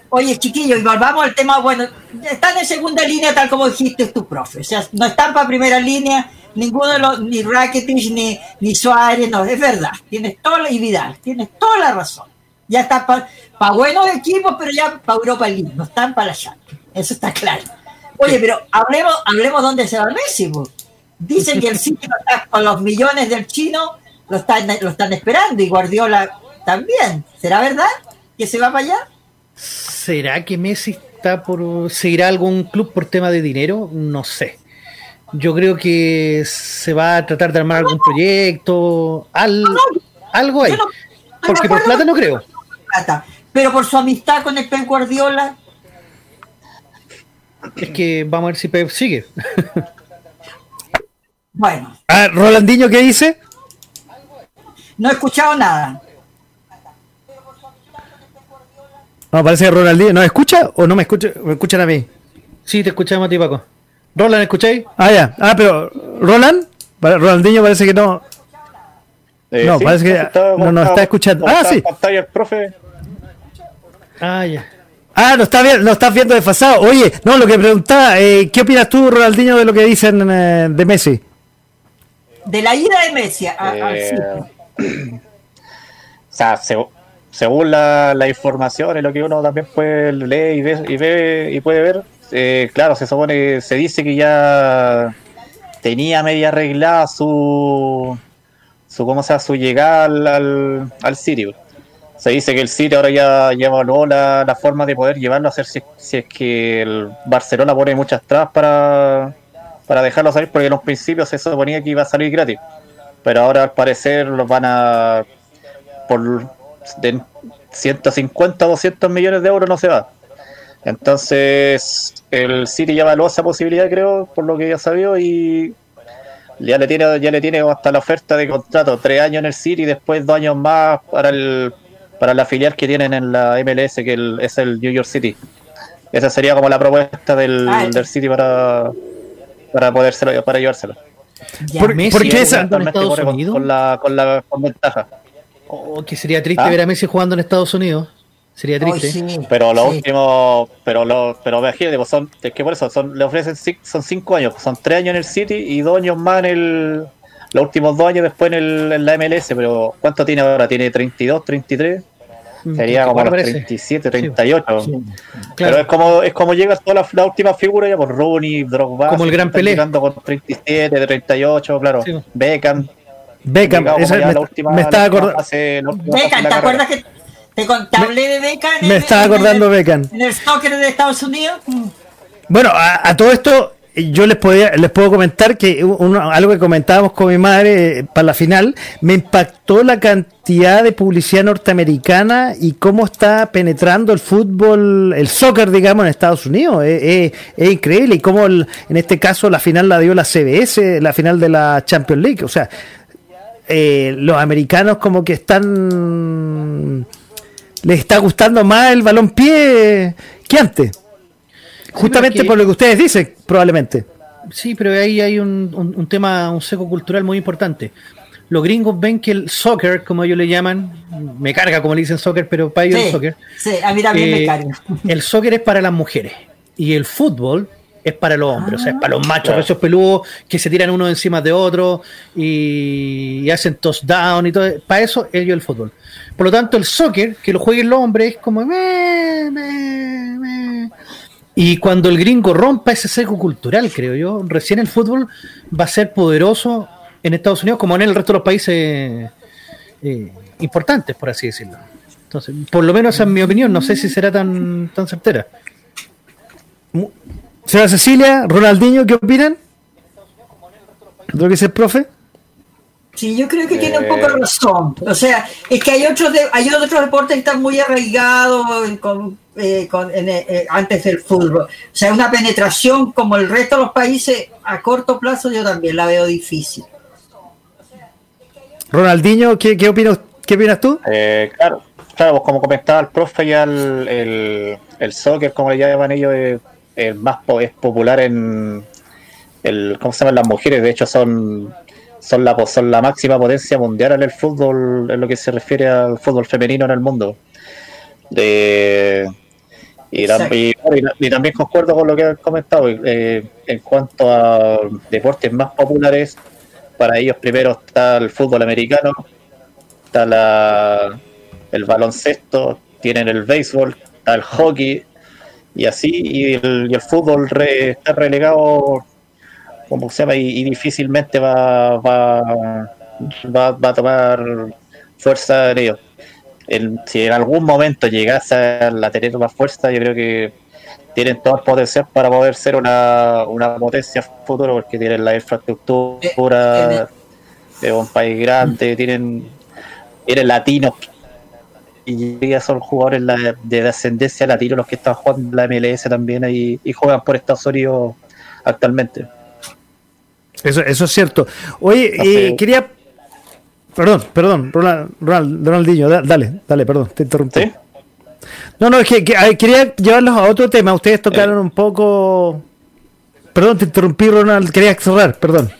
Oye, chiquillo, y volvamos al tema, bueno, están en segunda línea tal como dijiste tu profe, o sea, no están para primera línea, ninguno de los, ni Rakitic, ni, ni Suárez, no, es verdad, tienes toda la, y Vidal, tienes toda la razón. Ya está para buenos equipos, pero ya para Europa League, no están para Champions, eso está claro. Oye, pero hablemos, hablemos dónde se va Messi, po. Dicen que el City está con los millones del chino, lo están, lo están esperando, y Guardiola también, ¿será verdad que se va para allá? ¿Será que Messi está por seguirá algún club por tema de dinero? No sé. Yo creo que se va a tratar de armar algún proyecto, al- algo no Porque por plata no creo. pero por su amistad con el Pep Guardiola, Es que vamos a ver si Pep sigue. bueno, Ah, Rolandinho, ¿qué dice? no he escuchado nada. No, parece que Ronaldinho, ¿nos escucha o no me escucha? ¿Me escuchan a mí? Sí, te escuchamos a ti, Paco. Roland, ¿escucháis? Ah, ya. Ah, pero ¿Roland? Ronaldinho parece que no. Eh, No, parece que está- no nos está escuchando. Ah, sí. pantalla el profe. Ah, ya. Ah, no está bien, no estás viendo desfasado. Oye, no, lo que preguntaba, eh, ¿qué opinas tú, Ronaldinho, de lo que dicen eh, de Messi? De la ida de Messi a, City. o sea, se- según la, la información y lo que uno también puede leer y ver y ve y puede ver, eh, claro, se supone, se dice que ya tenía media arreglada su, su ¿cómo se llama? su llegada al, al, City. Se dice que el City ahora ya, ya evaluó la, la forma de poder llevarlo a hacer si, si es que el Barcelona pone muchas trabas para, para dejarlo salir, porque en los principios se suponía que iba a salir gratis. Pero ahora al parecer los van a por de 150 a 200 millones de euros no se va. Entonces, el City ya evaluó esa posibilidad, creo, por lo que ya sabido, y ya le tiene, ya le tiene hasta la oferta de contrato, tres años en el City y después dos años más para el para la filial que tienen en la MLS, que el- es el New York City. Esa sería como la propuesta del, Ah, del City para para podérselo, para llevárselo. Por- ¿por qué esa- con, con la, con la con ventaja. Oh, que sería triste ¿Ah? ver a Messi jugando en Estados Unidos. Sería triste. sí, Pero lo sí. último, pero lo, pero imagínate, son, es que por eso son, le ofrecen son cinco años, son tres años en el City y dos años más en el, los últimos dos años después en, el, en la MLS, pero ¿cuánto tiene ahora? ¿Tiene 32, 33? Sería como los parece. 37, 38. Pero Claro. es como, es como llega toda la, la última figura ya por Rooney, Drogba, Como el gran Pelé. con 37, 38, claro. Sí. Beckham. Beckham, esa- me, la última- me estaba acordando. Beckham, ¿te acuerdas que te, hablé de Beckham? en Me el- estaba acordando Beckham. En el soccer de Estados Unidos. Mm. Bueno, a, a todo esto yo les podía, les puedo comentar que uno- algo que comentábamos con mi madre eh, para la final, me impactó la cantidad de publicidad norteamericana y cómo está penetrando el fútbol, el soccer, digamos, en Estados Unidos. Es, es- es increíble y cómo el- en este caso la final la dio la CBS, la final de la Champions League. O sea, eh, los americanos como que están les está gustando más el balón pie que antes. Justamente que- por lo que ustedes dicen, probablemente. Sí, pero ahí hay un, un- un tema, un seco cultural muy importante. Los gringos ven que el soccer, como ellos le llaman, me carga como le dicen soccer, pero para ellos el soccer. sí, a mí también me eh, carga. El soccer es para las mujeres y el fútbol es para los hombres, o sea, es para los machos, Claro. esos peludos que se tiran uno encima de otro y, y hacen touchdown y todo. Para eso ellos el fútbol. Por lo tanto, el soccer, que lo jueguen los hombres, es como. "Me, me, me". Y cuando el gringo rompa ese seco cultural, creo yo, recién el fútbol va a ser poderoso en Estados Unidos como en el resto de los países eh, importantes, por así decirlo. Entonces, por lo menos esa es mi opinión, no sé si será tan, tan certera. Señora Cecilia, Ronaldinho, ¿qué opinan? ¿De lo que dice el profe? Sí, yo creo que tiene un Eh. poco de razón. O sea, es que hay otros de- hay otros deportes que están muy arraigados con, eh, con- en, eh, eh, antes del fútbol. O sea, una penetración como el resto de los países a corto plazo yo también la veo difícil. Ronaldinho, ¿qué, qué, opinas, ¿qué opinas tú? Eh, claro, claro, pues como comentaba el profe, ya el, el, el soccer, como le llaman ellos, es, es más po- es popular en el, ¿cómo se llaman las mujeres? De hecho, son son la son la máxima potencia mundial en el fútbol, en lo que se refiere al fútbol femenino en el mundo. De, y, tam- Exacto. y- y- y también concuerdo con lo que han comentado. eh, en cuanto a deportes más populares, para ellos primero está el fútbol americano, está la, el baloncesto, tienen el béisbol, está el hockey y así, y el, y el fútbol re- está relegado, como se llama, y, y difícilmente va, va, va, va a tomar fuerza en ellos. El- si en algún momento llegase a la tener más fuerza, yo creo que tienen todo el potencial para poder ser una, una potencia futuro, porque tienen la infraestructura de un país grande, tienen, tienen latinos y ya son jugadores de descendencia latina los que están jugando la MLS también ahí, y juegan por Estados Unidos actualmente. Eso, eso es cierto. Oye, eh, quería. Perdón, perdón, Ronald, Ronald- Ronaldinho, da- dale, dale, perdón, te interrumpí. ¿Sí? No, no, es que, que, a ver, quería llevarlos a otro tema. Ustedes tocaron un poco. Perdón, te interrumpí, Ronald. Quería cerrar, perdón.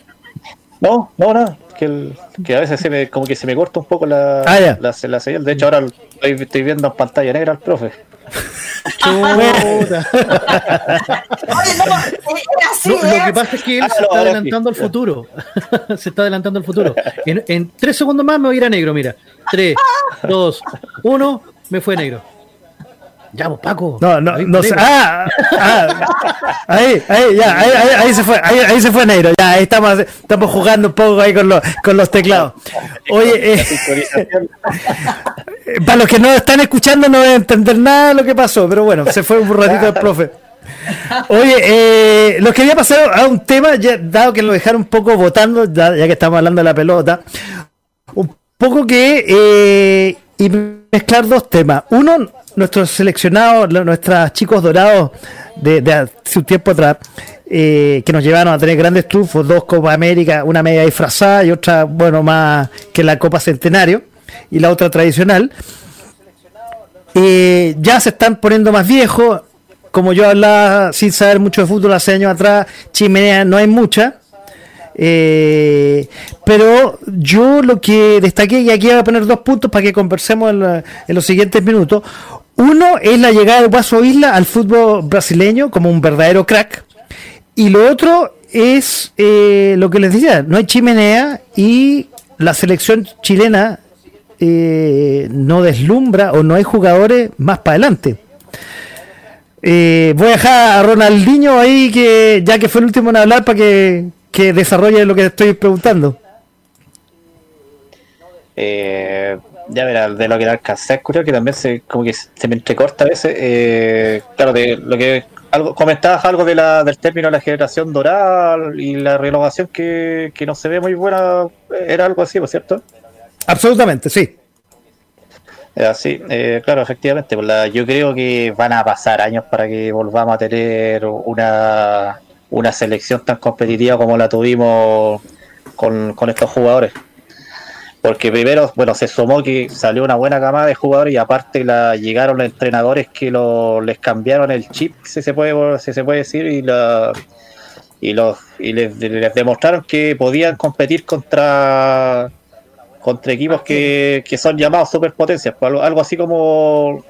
No, no, nada. Que, el- que a veces se me, como que se me corta un poco la, Ah, la, la señal. De hecho, ahora estoy, estoy viendo en pantalla negra al profe. Chuta. Oye, no, es así, No, lo es. que pasa es que él Ah, se no, está adelantando al sí. futuro. se está adelantando al futuro. En, en tres segundos más me voy a ir a negro, mira. Tres, dos, uno, me fue negro. Ya, pues Paco. No, no, no sé. Ah, ah, ahí, ahí, ya, ahí, ahí, ahí se fue, ahí, ahí se fue Neiro. Ya, ahí estamos, estamos jugando un poco ahí con los, con los teclados. Oye, eh, para los que no están escuchando no van a entender nada de lo que pasó, pero bueno, se fue un ratito el profe. Oye, eh, los quería pasar a un tema, ya, dado que lo dejaron un poco votando, ya, ya que estamos hablando de la pelota, un poco que eh, y mezclar dos temas. Uno, nuestros seleccionados, nuestros chicos dorados de, de hace un tiempo atrás, eh, que nos llevaron a tener grandes triunfos, dos Copa América, una media disfrazada y otra, bueno, más que la Copa Centenario y la otra tradicional. Eh, ya se están poniendo más viejos. Como yo hablaba sin saber mucho de fútbol hace años atrás, chimenea no hay mucha. Eh, pero yo lo que destaqué, y aquí voy a poner dos puntos para que conversemos en, la- en los siguientes minutos. Uno es la llegada de Guaso Isla al fútbol brasileño como un verdadero crack. Y lo otro es eh, lo que les decía, no hay chimenea y la selección chilena eh, no deslumbra o no hay jugadores más para adelante. Eh, voy a dejar a Ronaldinho ahí, que ya que fue el último en hablar, para que, que desarrolle lo que estoy preguntando. Eh, ya verá, de lo que alcancé a escuchar, que también se, como que se me entrecorta a veces. eh, claro, de lo que algo, comentabas algo de la, del término de la generación dorada y la renovación que, que no se ve muy buena, era algo así, ¿por cierto? Absolutamente, sí. Era así, eh, claro, efectivamente. pues la- yo creo que van a pasar años para que volvamos a tener una, una selección tan competitiva como la tuvimos con, con estos jugadores. Porque primero, bueno, se sumó que salió una buena camada de jugadores y aparte la, llegaron los entrenadores que lo, les cambiaron el chip, si se puede, si se puede decir, y, la, y, los, y les, les demostraron que podían competir contra contra equipos que, que son llamados superpotencias, algo, algo así como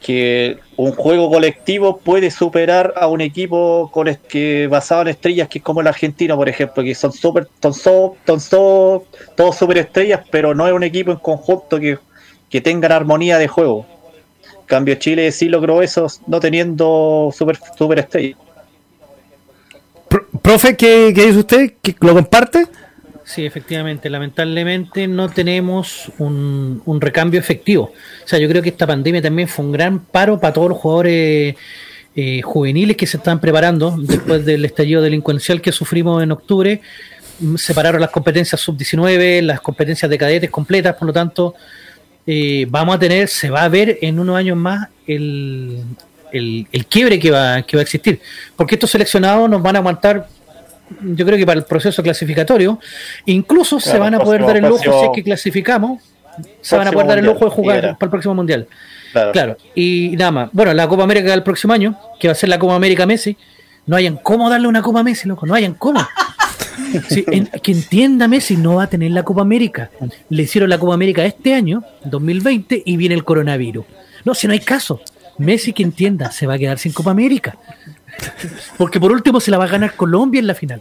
que un juego colectivo puede superar a un equipo con que basado en estrellas que es como el argentino, por ejemplo, que son super, son, so- todos superestrellas, pero no es un equipo en conjunto que, que tengan armonía de juego. Cambio Chile sí logró eso no teniendo super, superestrellas. Pro- profe, ¿qué, qué dice usted? ¿Que ¿Lo comparte? Sí, efectivamente. Lamentablemente no tenemos un, recambio efectivo. O sea, yo creo que esta pandemia también fue un gran paro para todos los jugadores eh, juveniles que se están preparando después del estallido delincuencial que sufrimos en octubre. Mm, Separaron las competencias sub-19, las competencias de cadetes completas, por lo tanto, eh, vamos a tener, se va a ver en unos años más el, el, el quiebre que va, que va a existir. Porque estos seleccionados nos van a aguantar yo creo que para el proceso clasificatorio, incluso se van a poder próximo- dar el lujo, próximo- si es que clasificamos, se van a poder dar el lujo de jugar para el próximo mundial. Claro. Claro, y nada más. Bueno, la Copa América del próximo año, que va a ser la Copa América Messi, no hayan cómo darle una Copa a Messi, loco, no hayan cómo. Sí, en- que entienda Messi, no va a tener la Copa América. Le hicieron la Copa América este año, 2020, y viene el coronavirus. No, si no hay caso. Messi, que entienda, se va a quedar sin Copa América. Porque por último se la va a ganar Colombia en la final.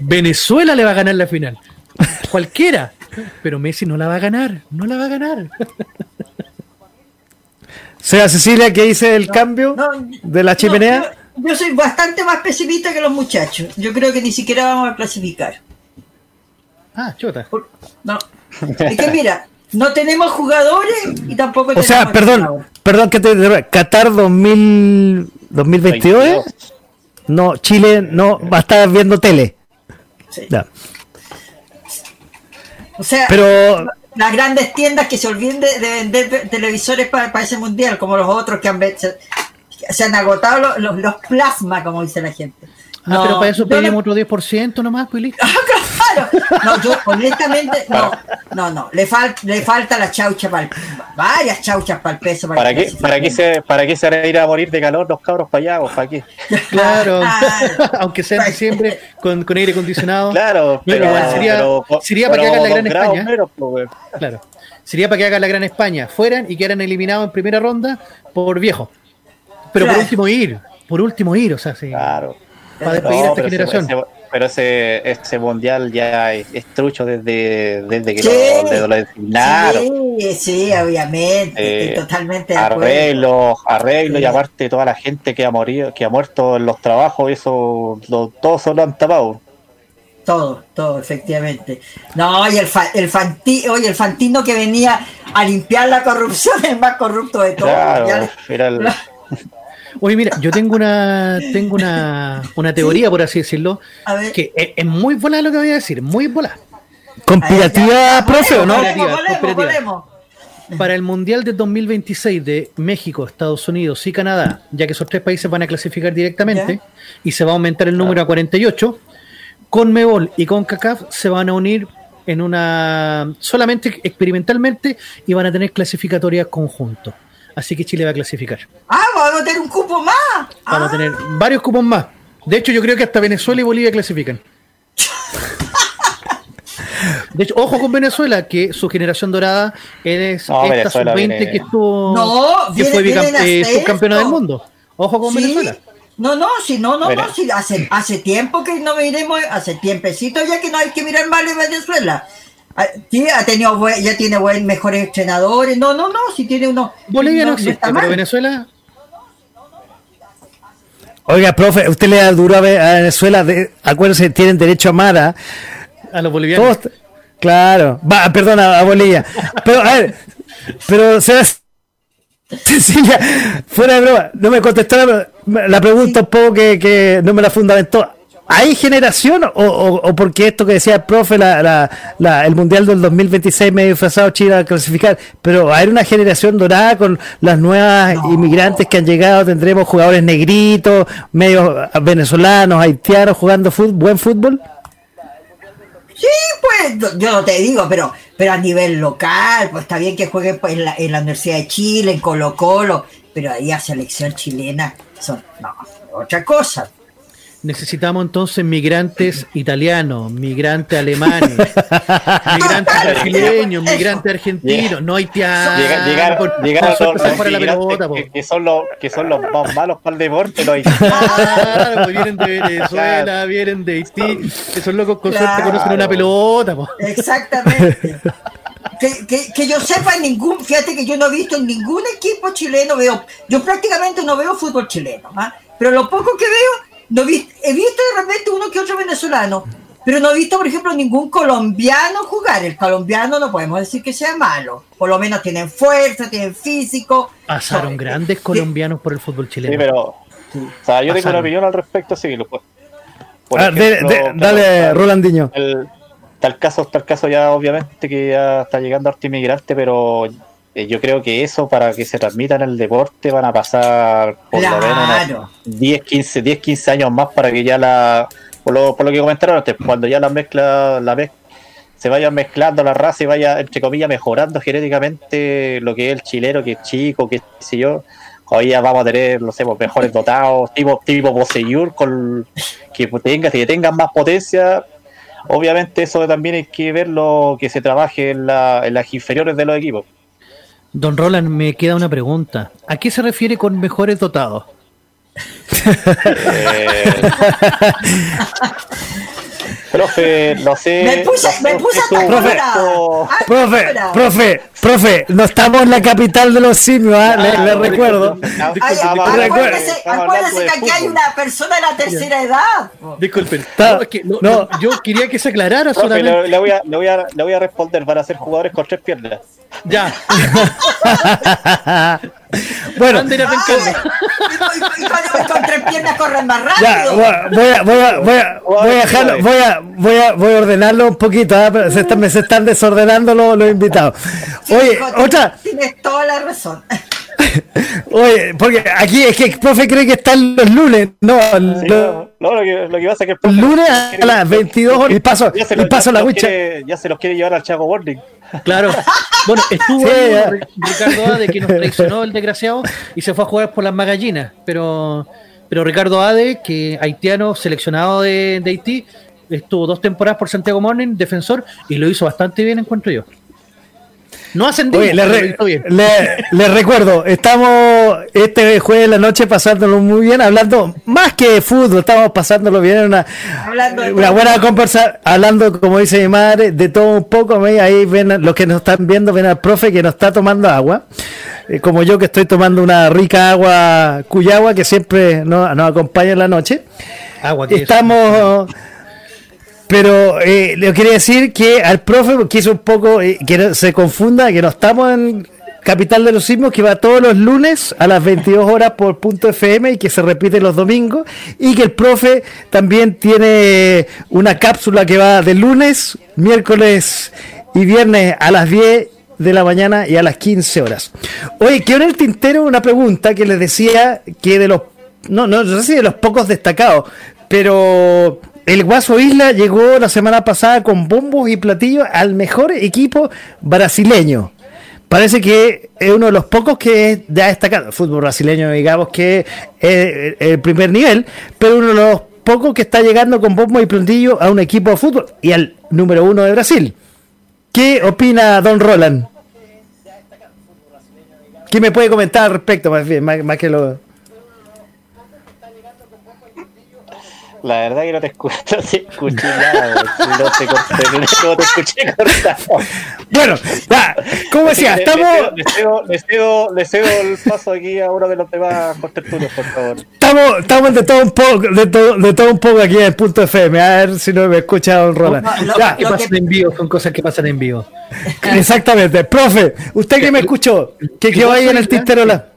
Venezuela le va a ganar la final. Cualquiera. Pero Messi no la va a ganar. No la va a ganar. Sea Cecilia, ¿qué dice el cambio No, de la no, chimenea? yo, yo soy bastante más pesimista que los muchachos. Yo creo que ni siquiera vamos a clasificar. Ah, chota. Por- No. Es que mira, no tenemos jugadores y tampoco o tenemos sea, perdón. Perdón que te Qatar 2000, 2022, ¿eh? 22. No, Chile no va a estar viendo tele. Sí. Ya. O sea, Pero las grandes tiendas que se olviden de, de vender televisores para, para ese mundial, como los otros que han ve- se, se han agotado los, los, los plasma, como dice la gente. Ah, pero para eso yo no- pedimos otro 10% nomás, pues listo. Claro. No, yo honestamente, no, no, no, le, fal- le falta la chaucha para varias chauchas para el peso. ¿Para que qué, para, qué se, ¿Para qué se ir a morir de calor los cabros para allá? o ¿Para qué? Claro, aunque sea en diciembre con, con aire acondicionado. Claro, pero, igual sería- pero- sería para que hagan la gran grados España. menos, pues. Claro. Sería para que hagan la gran España. Fueran y quedaran eliminados en primera ronda por viejo. Pero por último ir. Por último ir, o sea, sí. Claro. Para despedir a esta se- generación. se- pero ese, ese mundial ya es, es trucho desde, desde que lo, desde lo designaron. Sí, sí, obviamente. Eh, totalmente. Arreglos, arreglos, y aparte toda la gente que ha morido, que ha muerto en los trabajos, eso lo, todo se lo han tapado. Todo, todo, efectivamente. No, y el, fa- el, fanti- oye, el Fantino que venía a limpiar la corrupción es el más corrupto de todos. Claro, era el- Oye, mira, yo tengo una tengo una, una teoría, por así decirlo, A ver. que es, es muy volada lo que voy a decir, muy volada. ¿Conspirativa, profe, o no? volemos, volemos, Conspirativa. volemos. Para el Mundial de 2026 de México, Estados Unidos y Canadá, ya que esos tres países van a clasificar directamente y se va a aumentar el número a 48, con Mebol y con CACAF se van a unir en una solamente experimentalmente y van a tener clasificatorias conjuntos. Así que Chile va a clasificar. Ah, vamos a tener un cupo más. Vamos Ah, a tener varios cupos más. De hecho, yo creo que hasta Venezuela y Bolivia clasifican. De hecho, ojo con Venezuela, que su generación dorada es No, esta Venezuela sub-20 viene- que estuvo No, que viene- fue eh, subcampeona del mundo. Ojo con sí. Venezuela. No, no, sí, no, no, no, sí, hace, hace tiempo que no miremos, hace tiempecito ya que no hay que mirar mal en Venezuela. Ah, Sí, ha tenido buen- ya tiene buen, mejores entrenadores. No, no, no, si tiene uno. Bolivia no, existe, pero mal. Venezuela Oiga, profe, usted le da duro a Ve- a Venezuela. De, acuérdense, tienen derecho a amar. a los bolivianos. Todos- claro. Va, perdona, a Bolivia. Pero, a ver, pero se Cecilia, fuera de broma, no me contestó la, la pregunta un poco que, que no me la fundamentó. ¿Hay generación o, o, o porque esto que decía el profe, la, la, la- el Mundial del 2026 medio disfrazado Chile a clasificar? Pero hay una generación dorada con las nuevas inmigrantes que han llegado, tendremos jugadores negritos, medios venezolanos, haitianos jugando fut- buen fútbol. Sí, pues yo- yo no te digo, pero, pero a nivel local, pues está bien que jueguen pues, en, la, en la Universidad de Chile, en Colo Colo, pero ahí a selección chilena son no, otra cosa. Necesitamos entonces migrantes italianos, migrantes alemanes, migrantes brasileños, migrantes argentinos, no haitianos. Llegar, llegar, por- llegar por suerte los, la pelota, que, que son los, que son los más malos para el deporte, los Claro, pues vienen de Venezuela, vienen de Haití, esos locos con suerte conocen una pelota. po. Exactamente. Que, que, que yo sepa en ningún, fíjate que yo no he visto en ningún equipo chileno, veo, yo prácticamente no veo fútbol chileno, ¿ah? pero lo poco que veo, no he, visto, he visto de repente uno que otro venezolano, pero no he visto, por ejemplo, ningún colombiano jugar. El colombiano no podemos decir que sea malo, por lo menos tienen fuerza, tienen físico. Pasaron Son- grandes colombianos por el fútbol Sí, chileno. pero. O sea, yo tengo Pasaron. una opinión al respecto, sí, lo pues. Por Ah, de- ejemplo, de- dale, está Rolandinho. El, el caso, el caso ya, obviamente, que ya está llegando arte inmigrante, pero eh, yo creo que eso, para que se transmita en el deporte, van a pasar por lo menos Claro. unos 10, 15, 10, 15 años más para que ya la. Por lo, por lo que comentaron antes, cuando ya la mezcla, la se vaya mezclando la raza y vaya, entre comillas, mejorando genéticamente lo que es el chileno, que es chico, que sé yo, hoy ya vamos a tener, no sé, pues, mejores dotados, tipo, tipo Poseyur, con que tenga, que tengan más potencia. Obviamente eso también hay que verlo, que se trabaje en, la, en las inferiores de los equipos. Don Roland, me queda una pregunta. ¿A qué se refiere con mejores dotados? Eh, profe, no sé. Me puse, no sé me puse hasta Profe, Ah, Profe, profe, profe, no estamos en la capital de los simios, ¿ah? le, le Ah, recuerdo. Acuérdese, que aquí hay una persona de la tercera edad. Disculpen. Está- No, es que no- no. no, yo quería que se aclarara Profe, solamente. le, le voy a, le, voy a, le voy a responder, van a ser jugadores con tres piernas. Ya. bueno, Ay, y con, con tres piernas corren más ya, rápido. voy a, voy a, voy a, voy a, voy a dejarlo, voy a, voy a, voy a ordenarlo un poquito, ¿ah? Pero se están, me se están desordenando los, los invitados. Sí, Oye, hijo, otra, Tienes toda la razón. oye, porque aquí es que el profe cree que están los lunes, no, Sí, los no, no, lo, que, lo que pasa es que el profe lunes a las 22 horas y paso, ya se y lo- paso ya la quiere- Ya se los quiere llevar al Chaco Warning. Claro. Bueno, estuvo Sí, Ricardo Ade que nos traicionó el desgraciado y se fue a jugar por las magallinas. Pero, pero Ricardo Ade, que haitiano seleccionado de, de Haití, estuvo dos temporadas por Santiago Morning, defensor, y lo hizo bastante bien, encuentro yo. No ascendimos, Oye, re- hizo bien. le- les recuerdo, estamos este jueves de la noche pasándolo muy bien, hablando más que de fútbol, estamos pasándolo bien en una, una buena conversa, hablando, como dice mi madre, de todo un poco. ¿ve? Ahí ven los que nos están viendo, ven al profe que nos está tomando agua, eh, como yo que estoy tomando una rica agua cuyagua que siempre nos, nos acompaña en la noche. Agua que es- Estamos. Pero eh, le quería decir que al profe quiso un poco eh, que no se confunda, que no estamos en Capital de los Sismos, que va todos los lunes a las 22 horas por punto FM y que se repite los domingos. Y que el profe también tiene una cápsula que va de lunes, miércoles y viernes a las 10 de la mañana y a las 15 horas. Oye, quiero en el tintero una pregunta que les decía que de los, no, no, no sé si de los pocos destacados, pero el Guaso Isla llegó la semana pasada con bombos y platillos al mejor equipo brasileño. Parece que es uno de los pocos que ya destacado. Fútbol brasileño, digamos que es el primer nivel, pero uno de los pocos que está llegando con bombos y platillos a un equipo de fútbol y al número uno de Brasil. ¿Qué opina Don Roland? ¿Qué me puede comentar al respecto, más bien, más que lo... La verdad que no te escuché, no te escuché nada, no te, corté, no te escuché cortado. Bueno, ya, como decía, estamos, Le cedo, le, cedo, le cedo el paso aquí a uno de los demás contertulios, por favor. estamos, estamos de todo un poco, de todo, de todo un poco aquí en el punto FM, a ver si no me escucha Don Roland. No, Ya, que pasan en vivo, son cosas que pasan en vivo. exactamente. Profe, usted que me escuchó, que quedó ahí en el tintero la...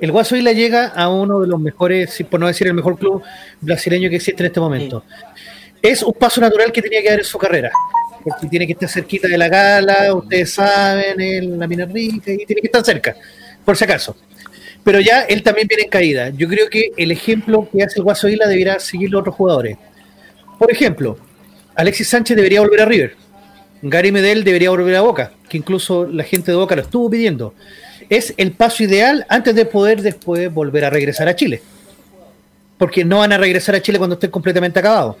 El Guaso Isla llega a uno de los mejores, por no decir el mejor club brasileño que existe en este momento. Es un paso natural que tenía que dar en su carrera. Porque tiene que estar cerquita de la gala, ustedes saben, en la mina rica, y tiene que estar cerca, por si acaso. Pero ya él también viene en caída. Yo creo que el ejemplo que hace el Guaso Isla deberá seguirlo otros jugadores. Por ejemplo, Alexis Sánchez debería volver a River. Gary Medel debería volver a Boca, que incluso la gente de Boca lo estuvo pidiendo. Es el paso ideal antes de poder después volver a regresar a Chile. Porque no van a regresar a Chile cuando estén completamente acabados.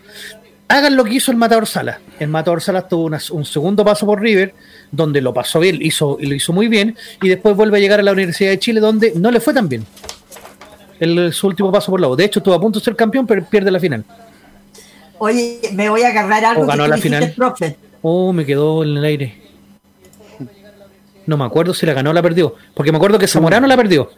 Hagan lo que hizo el Matador Sala. El Matador Sala tuvo una- un segundo paso por River, donde lo pasó bien, hizo, y lo hizo muy bien, y después vuelve a llegar a la Universidad de Chile, donde no le fue tan bien. El, su último paso por la U. De hecho, estuvo a punto de ser campeón, pero pierde la final. Oye, me voy a agarrar algo O ganó que la final. profe. Oh, me quedó en el aire. No me acuerdo si la ganó o la perdió. Porque me acuerdo que Zamorano la perdió.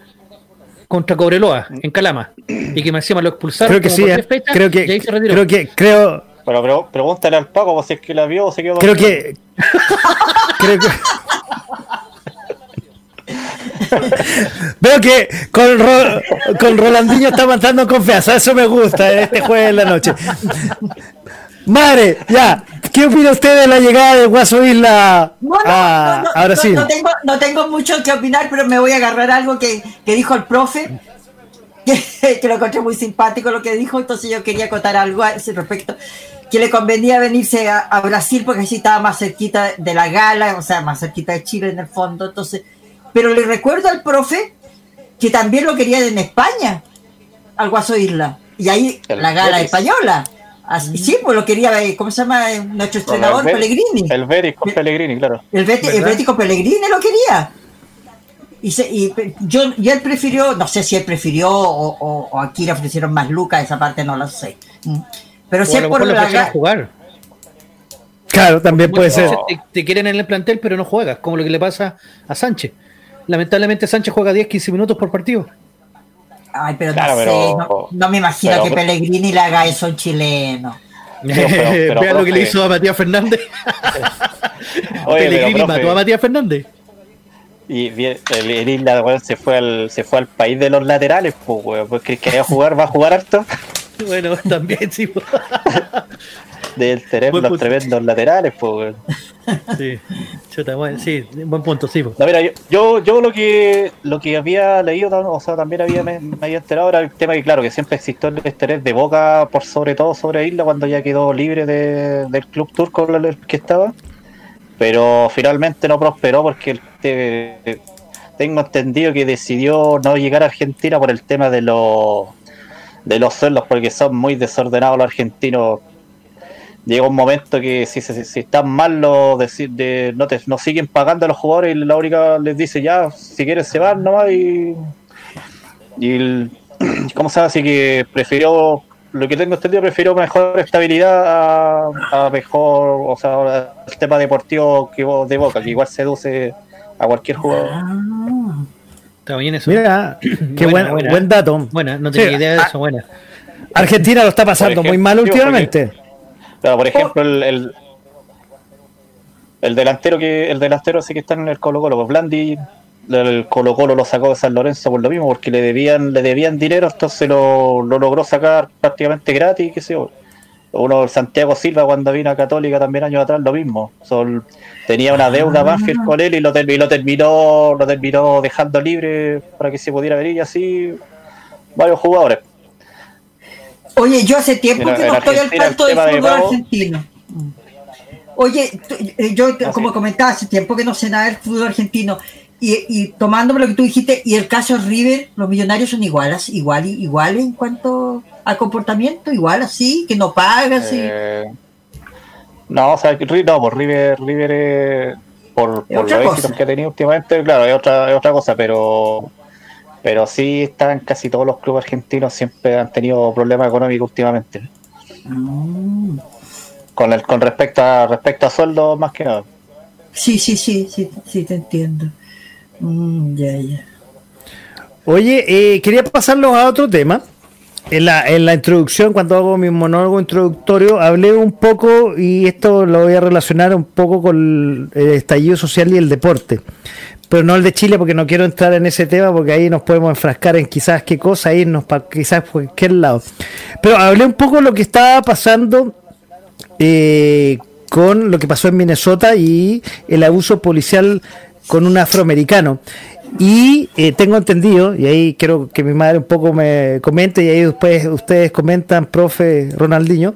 Contra Cobreloa, en Calama. Y que me encima lo expulsaron. Creo que sí, eh. 10 fechas, creo y que, se retiró. creo que, creo, Pero, pero pregúntale al Paco pues, si es que la vio o se quedó creo que, creo que, veo que con, Ro- con Rolandinho está matando confianza, eso me gusta en este jueves en la noche. Madre, ya, ¿qué opina usted de la llegada de Guaso Isla No, no, a, no, no, a Brasil? no, no tengo, no tengo mucho que opinar, pero me voy a agarrar algo que, que dijo el profe, que, que lo encontré muy simpático lo que dijo, entonces yo quería contar algo a ese respecto, que le convenía venirse a, a Brasil porque así estaba más cerquita de la gala, o sea, más cerquita de Chile en el fondo, entonces, pero le recuerdo al profe que también lo quería en España, al Guaso Isla, y ahí El la gala española. Así, sí, pues lo quería, eh, ¿cómo se llama eh, nuestro el entrenador? Pellegrini. El con Pellegrini, claro. El. Bético Pellegrini lo quería. Y, se- y yo, y él prefirió, no sé si él prefirió o, o- o aquí le ofrecieron más lucas, esa parte no lo sé. Mm. Pero si por la jugar. Claro, también puede ser. te quieren en el plantel, pero no juegas, como lo que le pasa a Sánchez. Lamentablemente Sánchez juega 10-15 minutos por partido. Ay, pero Claro, no sé, no, no me imagino pero- que Pellegrini le haga eso a un chileno. pero- pero, Vean lo que le hizo a Matías Fernández. Oye, Pellegrini mató a Matías Fernández. Y bien, el, el Isla se fue al se fue al país de los laterales, pues weón, porque quería jugar, va a jugar harto Bueno, también sí. Del Buen los tremendos laterales, pues. Sí, Chuta, bueno, sí, buen punto, sí. po. No, mira, yo, yo, yo lo que lo que había leído, o sea, también había me, me había enterado era el tema que claro, que siempre existió el interés de Boca por sobre todo sobre Isla cuando ya quedó libre de- del club turco que estaba. Pero finalmente no prosperó porque el tengo entendido que decidió no llegar a Argentina por el tema de los de los sueldos porque son muy desordenados los argentinos llega un momento que si, si, si están mal los de, de- no, te, no siguen pagando a los jugadores y la única les dice ya, si quieren se van nomás y, y el- ¿cómo se? Así que prefirió, lo que tengo entendido, prefirió mejor estabilidad a, a mejor, o sea, el tema deportivo que vos de Boca, que igual seduce a cualquier jugador. Ah, Está bien eso. Mira, qué Buena, buen, buena. buen dato. Buena, no tenía Sí, idea de eso, buena. Argentina lo está pasando muy mal últimamente. Claro, por ejemplo, el, el, el delantero que el delantero ese que está en el Colo Colo, pues Blandi, el Colo Colo lo sacó de San Lorenzo por lo mismo, porque le debían, le debían dinero, entonces lo, lo logró sacar prácticamente gratis, qué sé yo. Uno, Santiago Silva, cuando vino a Católica también años atrás, lo mismo. Son, tenía una deuda Banfield con él y lo, y lo terminó, lo terminó dejando libre para que se pudiera venir y así varios jugadores. Oye, yo hace tiempo que no estoy al tanto del de fútbol argentino. Oye, eh, yo Ah, como comentaba hace tiempo que no sé nada del fútbol argentino y, y tomándome lo que tú dijiste y el caso River, los millonarios son iguales, igual igual en cuanto a comportamiento, igual así, que no pagan, sí. Eh, no, o sea, no, por River, River eh, por, por los éxitos que ha tenido últimamente, claro, es otra, es otra cosa, pero pero sí están casi todos los clubes argentinos siempre han tenido problemas económicos últimamente. Mm. Con el, con respecto a respecto a sueldos más que nada. Sí, sí, sí, sí, sí, te entiendo. Mm, ya, ya. Oye, eh, quería pasarlos a otro tema. En la, en la introducción, cuando hago mi monólogo introductorio, hablé un poco, y esto lo voy a relacionar un poco con el estallido social y el deporte. Pero no el de Chile, porque no quiero entrar en ese tema, porque ahí nos podemos enfrascar en quizás qué cosa, irnos para quizás cualquier lado. Pero hablé un poco de lo que estaba pasando eh, con lo que pasó en Minnesota y el abuso policial con un afroamericano. Y eh, tengo entendido, y ahí quiero que mi madre un poco me comente, y ahí después ustedes comentan, profe Ronaldinho,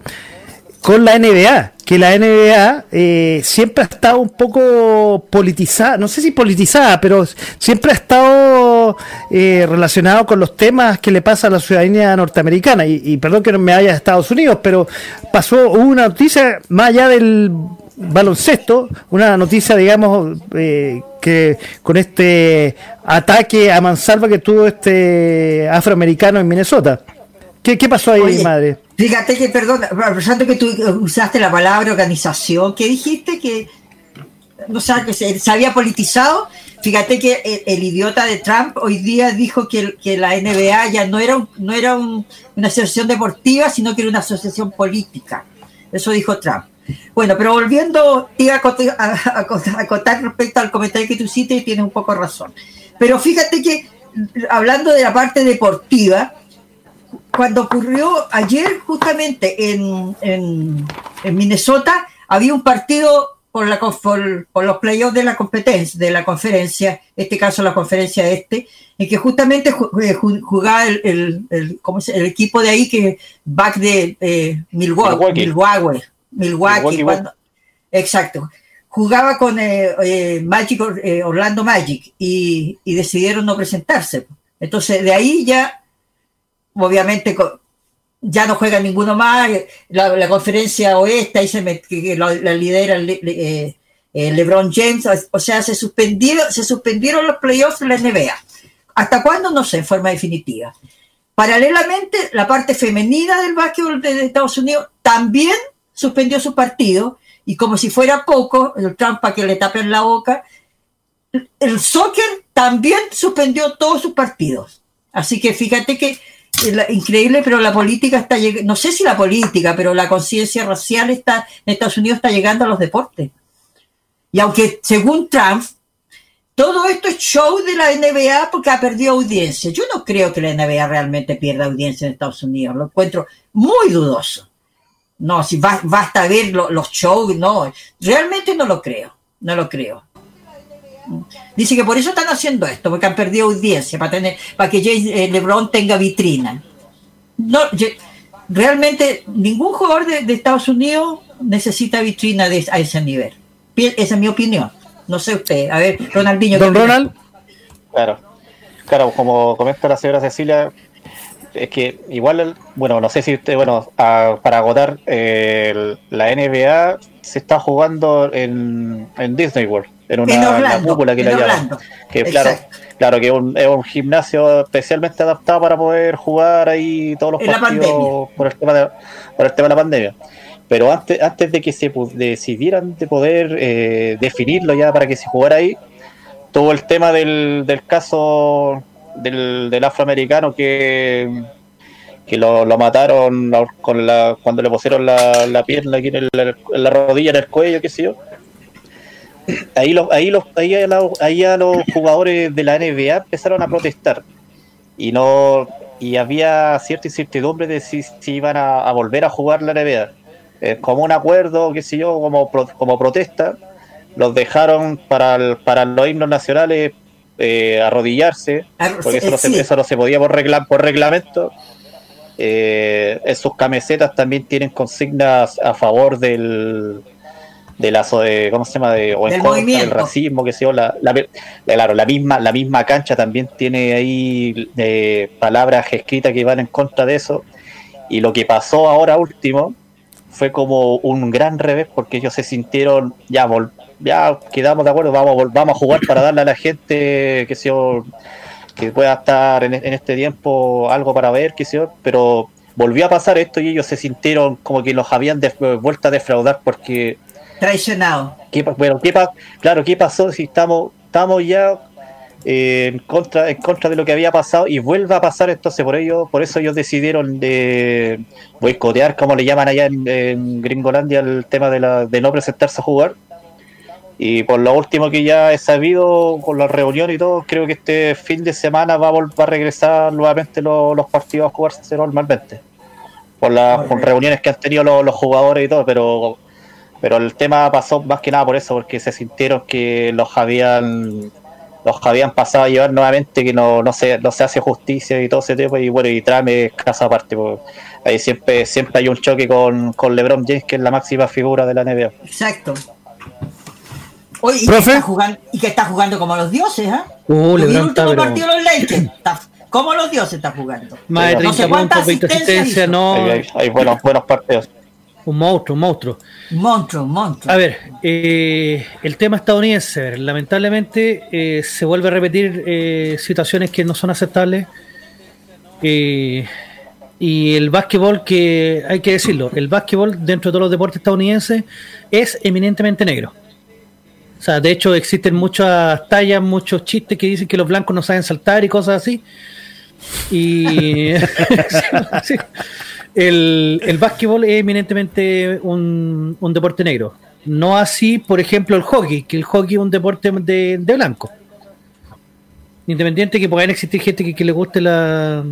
con la NBA, que la NBA eh, siempre ha estado un poco politizada, no sé si politizada, pero siempre ha estado eh, relacionado con los temas que le pasa a la ciudadanía norteamericana. Y, y perdón que no me vaya a Estados Unidos, pero pasó una noticia más allá del baloncesto, una noticia, digamos, eh, que con este ataque a mansalva que tuvo este afroamericano en Minnesota. ¿Qué, qué pasó ahí, Oye, madre? Fíjate que, perdón, pensando que tú usaste la palabra organización, ¿qué dijiste? Que no sé, que se, se había politizado. Fíjate que el, el idiota de Trump hoy día dijo que, que la NBA ya no era, un- no era un- una asociación deportiva, sino que era una asociación política. Eso dijo Trump. Bueno, pero volviendo a, cot- a, a cot- a contar respecto al comentario que tú hiciste, y tienes un poco razón. Pero fíjate que, hablando de la parte deportiva, cuando ocurrió ayer justamente en, en, en Minnesota, había un partido por, la, por, por los playoffs de la competencia, de la conferencia, en este caso la conferencia este, en que justamente ju- eh, ju- jugaba el, el, el- ¿cómo se- el equipo de ahí que back de eh, Milwaukee, Milwaukee. Milwaukee, Milwaukee, Milwaukee cuando- exacto. Jugaba con eh, eh, Magic, Or- Orlando Magic y, y decidieron no presentarse. Entonces, de ahí ya obviamente ya no juega ninguno más, eh, la, conferencia oeste ahí se que la, lidera eh, eh, LeBron James, o- sea, se suspendieron, se suspendieron los playoffs de la NBA. ¿Hasta cuándo? No sé, en forma definitiva. Paralelamente, la parte femenina del básquetbol de Estados Unidos también suspendió su partido y como si fuera poco, el Trump para que le tapen la boca, el soccer también suspendió todos sus partidos. Así que fíjate que la- increíble, pero la política está llegando, no sé si la política, pero la conciencia racial está en Estados Unidos está llegando a los deportes. Y aunque según Trump, todo esto es show de la NBA porque ha perdido audiencia. Yo no creo que la NBA realmente pierda audiencia en Estados Unidos. Lo encuentro muy dudoso. No, si ba- basta ver lo- los shows, no. Realmente no lo creo. No lo creo. Dice que por eso están haciendo esto, porque han perdido audiencia, para tener, para que James, eh, LeBron tenga vitrina. No, realmente ningún jugador de, de Estados Unidos necesita vitrina de, a ese nivel. Esa es mi opinión. No sé usted. A ver, Ronaldinho. ¿qué Don? Ronald, Claro, claro, como comenta la señora Cecilia, es que igual, bueno, no sé si usted, bueno, para agotar, eh, la NBA se está jugando en, en Disney World, en una, cúpula que la llaman. Que claro, claro que es un, es un, gimnasio especialmente adaptado para poder jugar ahí todos los partidos por el tema de, por el tema de la pandemia. Pero antes, antes de que se decidieran de poder eh, definirlo ya para que se jugara ahí, todo el tema del, del caso del, del afroamericano que, que lo, mataron con la, cuando le pusieron la, la pierna aquí en, la rodilla, en el cuello, qué sé yo. Ahí, los, ahí, los, ahí, a los, ahí a los jugadores de la NBA empezaron a protestar y no y había cierta incertidumbre de si, si iban a, volver a jugar la NBA. Eh, como un acuerdo, qué sé yo, como, como protesta, los dejaron para, para los himnos nacionales eh, arrodillarse, porque eso no, se, eso no se podía por, por reglamento. Eh, en sus camisetas también tienen consignas a favor del de la de, ¿cómo se llama? De, o en contra del racismo, que sea, la, la, claro, la misma, la misma cancha también tiene ahí eh, palabras escritas que van en contra de eso. Y lo que pasó ahora último fue como un gran revés porque ellos se sintieron, ya, ya quedamos de acuerdo, vamos, vamos a jugar para darle a la gente que, sea, que pueda estar en, este tiempo algo para ver, que sea, pero volvió a pasar esto y ellos se sintieron como que los habían de, vuelto a defraudar porque... Traicionado. bueno, ¿qué, claro, ¿qué pasó si estamos, estamos ya eh, en contra en contra de lo que había pasado y vuelve a pasar entonces por ello por eso ellos decidieron de boicotear como le llaman allá en, en Gringolandia el tema de, la, de no presentarse a jugar y por lo último que ya he sabido con la reunión y todo, creo que este fin de semana va a volver a regresar nuevamente los, partidos a jugarse normalmente. Por las reuniones que han tenido los, jugadores y todo, pero pero el tema pasó más que nada por eso, porque se sintieron que los habían los habían pasado a llevar nuevamente que no, no se no se hace justicia y todo ese tema y bueno y tráeme casa aparte pues, ahí siempre siempre hay un choque con, con LeBron James que es la máxima figura de la NBA exacto Oye, ¿y, Que está jugando, y que está jugando como los dioses, ¿ah? ¿eh? Uh, el último partido de los Lakers. como los dioses está jugando. Más de 30 no puntos, 20 asistencias, no. Hay, buenos, buenos partidos. Un monstruo, un monstruo. Un monstruo, monstruo. A ver, eh, el tema estadounidense, lamentablemente eh, se vuelve a repetir eh, situaciones que no son aceptables. Eh, y el básquetbol, que hay que decirlo, el básquetbol dentro de todos los deportes estadounidenses es eminentemente negro. O sea, de hecho existen muchas tallas, muchos chistes que dicen que los blancos no saben saltar y cosas así. Y el, el básquetbol es eminentemente un, deporte negro. No así, por ejemplo, el hockey, que el hockey es un deporte de, blanco. Independiente que puedan existir gente que, le guste la,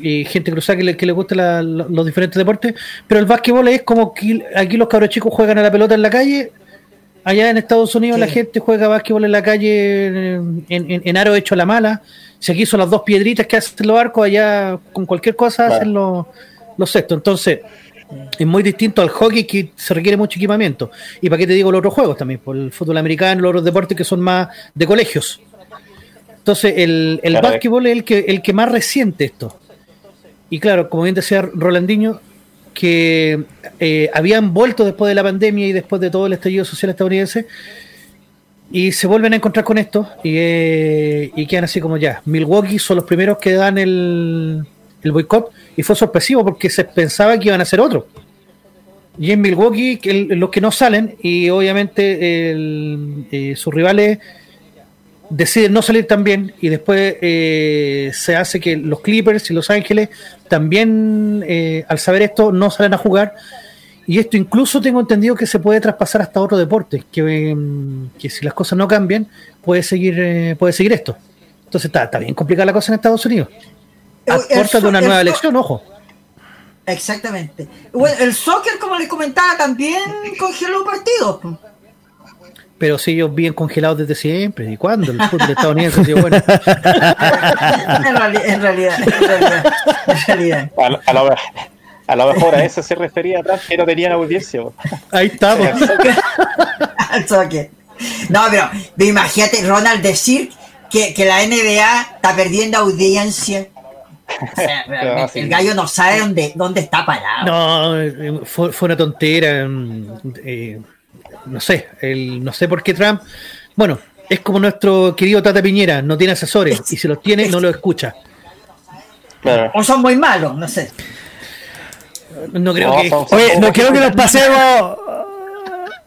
y gente cruzada que le, que le guste los diferentes deportes, pero el básquetbol es como que aquí los cabros chicos juegan a la pelota en la calle, Allá en Estados Unidos la gente juega básquetbol en la calle en, en, aro hecho a la mala. Si aquí son las dos piedritas que hacen los arcos, allá con cualquier cosa hacen los, los sextos. Entonces, es muy distinto al hockey que se requiere mucho equipamiento. Y para qué te digo los otros juegos también, por el fútbol americano, los otros deportes que son más de colegios. Entonces, el, el básquetbol es el que, el que más resiente esto. Y claro, como bien decía Rolandinho, que eh, habían vuelto después de la pandemia y después de todo el estallido social estadounidense y se vuelven a encontrar con esto y, eh, y quedan así como ya. Milwaukee son los primeros que dan el, el boicot y fue sorpresivo porque se pensaba que iban a ser otros. Y en Milwaukee los que no salen y obviamente eh, sus rivales deciden no salir también y después eh, se hace que los Clippers y Los Ángeles también, eh, al saber esto, no salen a jugar. Y esto incluso tengo entendido que se puede traspasar hasta otro deporte, que, em, que si las cosas no cambian, puede seguir, puede seguir esto. Entonces está, está, bien complicada la cosa en Estados Unidos. A de una nueva elección, ojo. Exactamente. Bueno, el soccer, como les comentaba, también congeló partidos. Pero si ellos bien congelados desde siempre. ¿Y cuándo? El fútbol estadounidense ha sido bueno. en, realidad, en realidad, en realidad. A, lo, mejor a eso se refería atrás que no tenían audiencia. Ahí estamos. Al No, pero imagínate, Ronald, decir que, que la NBA está perdiendo audiencia. O sea, realmente, el gallo no sabe dónde, dónde está parado. No, eh, fue, fue una tontera. mm, eh, no sé, el, no sé por qué Trump. Bueno, es como nuestro querido Tata Piñera, no tiene asesores y si los tiene, no los escucha. Claro. O son muy malos, no sé. No creo No, que. Oye, no quiero que nos pasemos.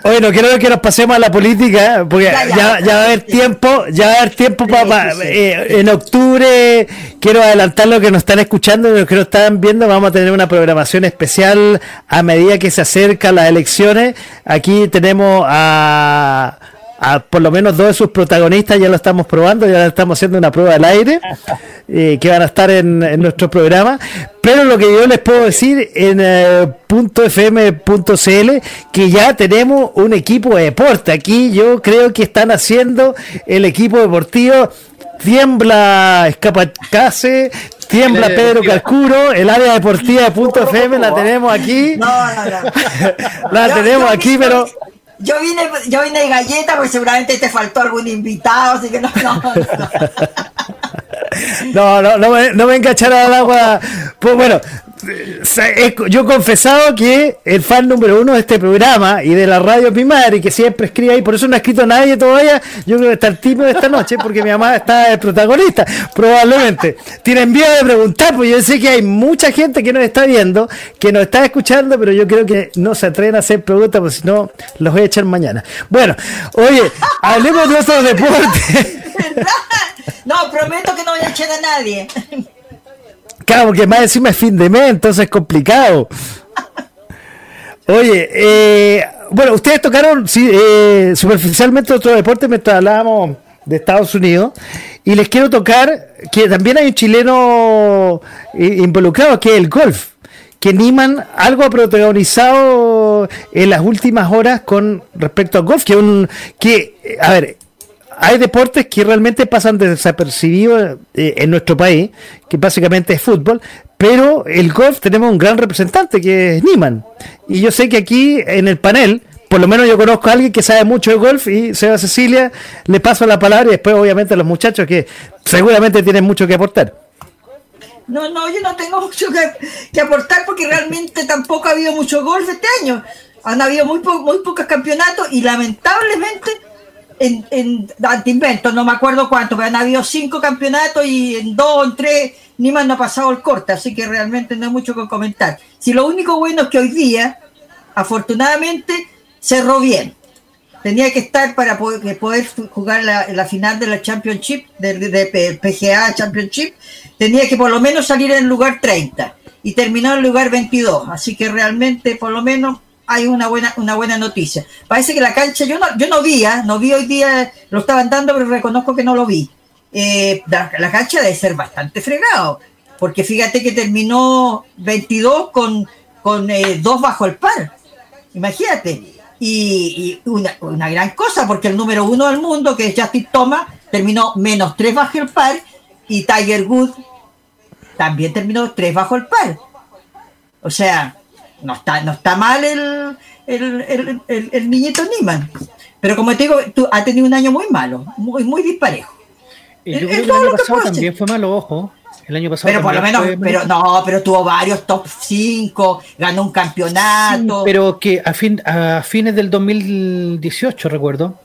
Oye, no quiero que nos pasemos a la política, porque Ya, ya, ya. ya va a haber tiempo, ya va a haber tiempo para sí. en octubre. Quiero adelantar lo que nos están escuchando y los que nos están viendo. Vamos a tener una programación especial a medida que se acercan las elecciones. Aquí tenemos a, a por lo menos dos de sus protagonistas, ya lo estamos probando, ya estamos haciendo una prueba al aire, eh, que van a estar en, en nuestro programa. Pero lo que yo les puedo decir en eh, .fm.cl que ya tenemos un equipo de deporte. Aquí yo creo que están haciendo el equipo deportivo. Tiembla Escapacase, tiembla Pedro. Calcuro, el área deportiva de punto .fm la tenemos aquí. No, no, no. La tenemos aquí, pero Yo vine, yo vine de galleta, porque seguramente te faltó algún invitado, así que no, no, no. No, no, no me, no me engancharon al agua. Pues bueno, yo he confesado que el fan número uno de este programa y de la radio mi madre, que siempre escribe ahí, por eso no ha escrito nadie todavía. Yo creo que está el tipo de esta noche, porque mi mamá está el protagonista, probablemente. Tienen miedo de preguntar, pues yo sé que hay mucha gente que nos está viendo, que nos está escuchando, pero yo creo que no se atreven a hacer preguntas, porque si no, los voy a echar mañana. Bueno, oye, hablemos de otros deportes. No, prometo que no voy a echar a nadie. Claro, porque más encima es fin de mes, entonces es complicado. Oye, eh, bueno, ustedes tocaron eh, superficialmente otro deporte mientras hablábamos de Estados Unidos. Y les quiero tocar que también hay un chileno eh, involucrado, que es el golf. Que Niman algo ha protagonizado en las últimas horas con respecto al golf. Que, un, que a ver, hay deportes que realmente pasan desapercibidos eh, en nuestro país, que básicamente es fútbol, pero el golf tenemos un gran representante que es Niman. Y yo sé que aquí en el panel, por lo menos yo conozco a alguien que sabe mucho de golf y Seba Cecilia, le paso la palabra y después obviamente a los muchachos que seguramente tienen mucho que aportar. No, no, yo no tengo mucho que, que aportar porque realmente tampoco ha habido mucho golf este año. Han habido muy, po- muy pocos campeonatos y lamentablemente en, en antiinventos, no me acuerdo cuánto, pero han habido cinco campeonatos y en dos o en tres ni más no ha pasado el corte, así que realmente no hay mucho que comentar. Si lo único bueno es que hoy día, afortunadamente, cerró bien. Tenía que estar para poder, jugar la, la final de la Championship, de, de- de PGA Championship, tenía que por lo menos salir en el lugar 30 y terminó en el lugar 22. Así que realmente, por lo menos, hay una buena, una buena noticia. Parece que la cancha, yo no, yo no vi, ¿ah? no vi hoy día, lo estaban dando, pero reconozco que no lo vi. Eh, la, cancha debe ser bastante fregado, porque fíjate que terminó 22 con, con eh, dos bajo el par. Imagínate. Y, y una, una gran cosa, porque el número uno del mundo, que es Justin Thomas, terminó menos tres bajo el par, y Tiger Woods también terminó tres bajo el par. O sea, no está, no está mal el, el, el, el- el niñito Niman. Pero como te digo, tú, ha tenido un año muy malo, muy, muy disparejo. Y yo Es- creo es que el año pasado también fue malo, ojo. El año pasado. Pero por lo menos, pero no, pero tuvo varios top 5, ganó un campeonato. Sí, pero que a, fin, a fines del 2018, recuerdo,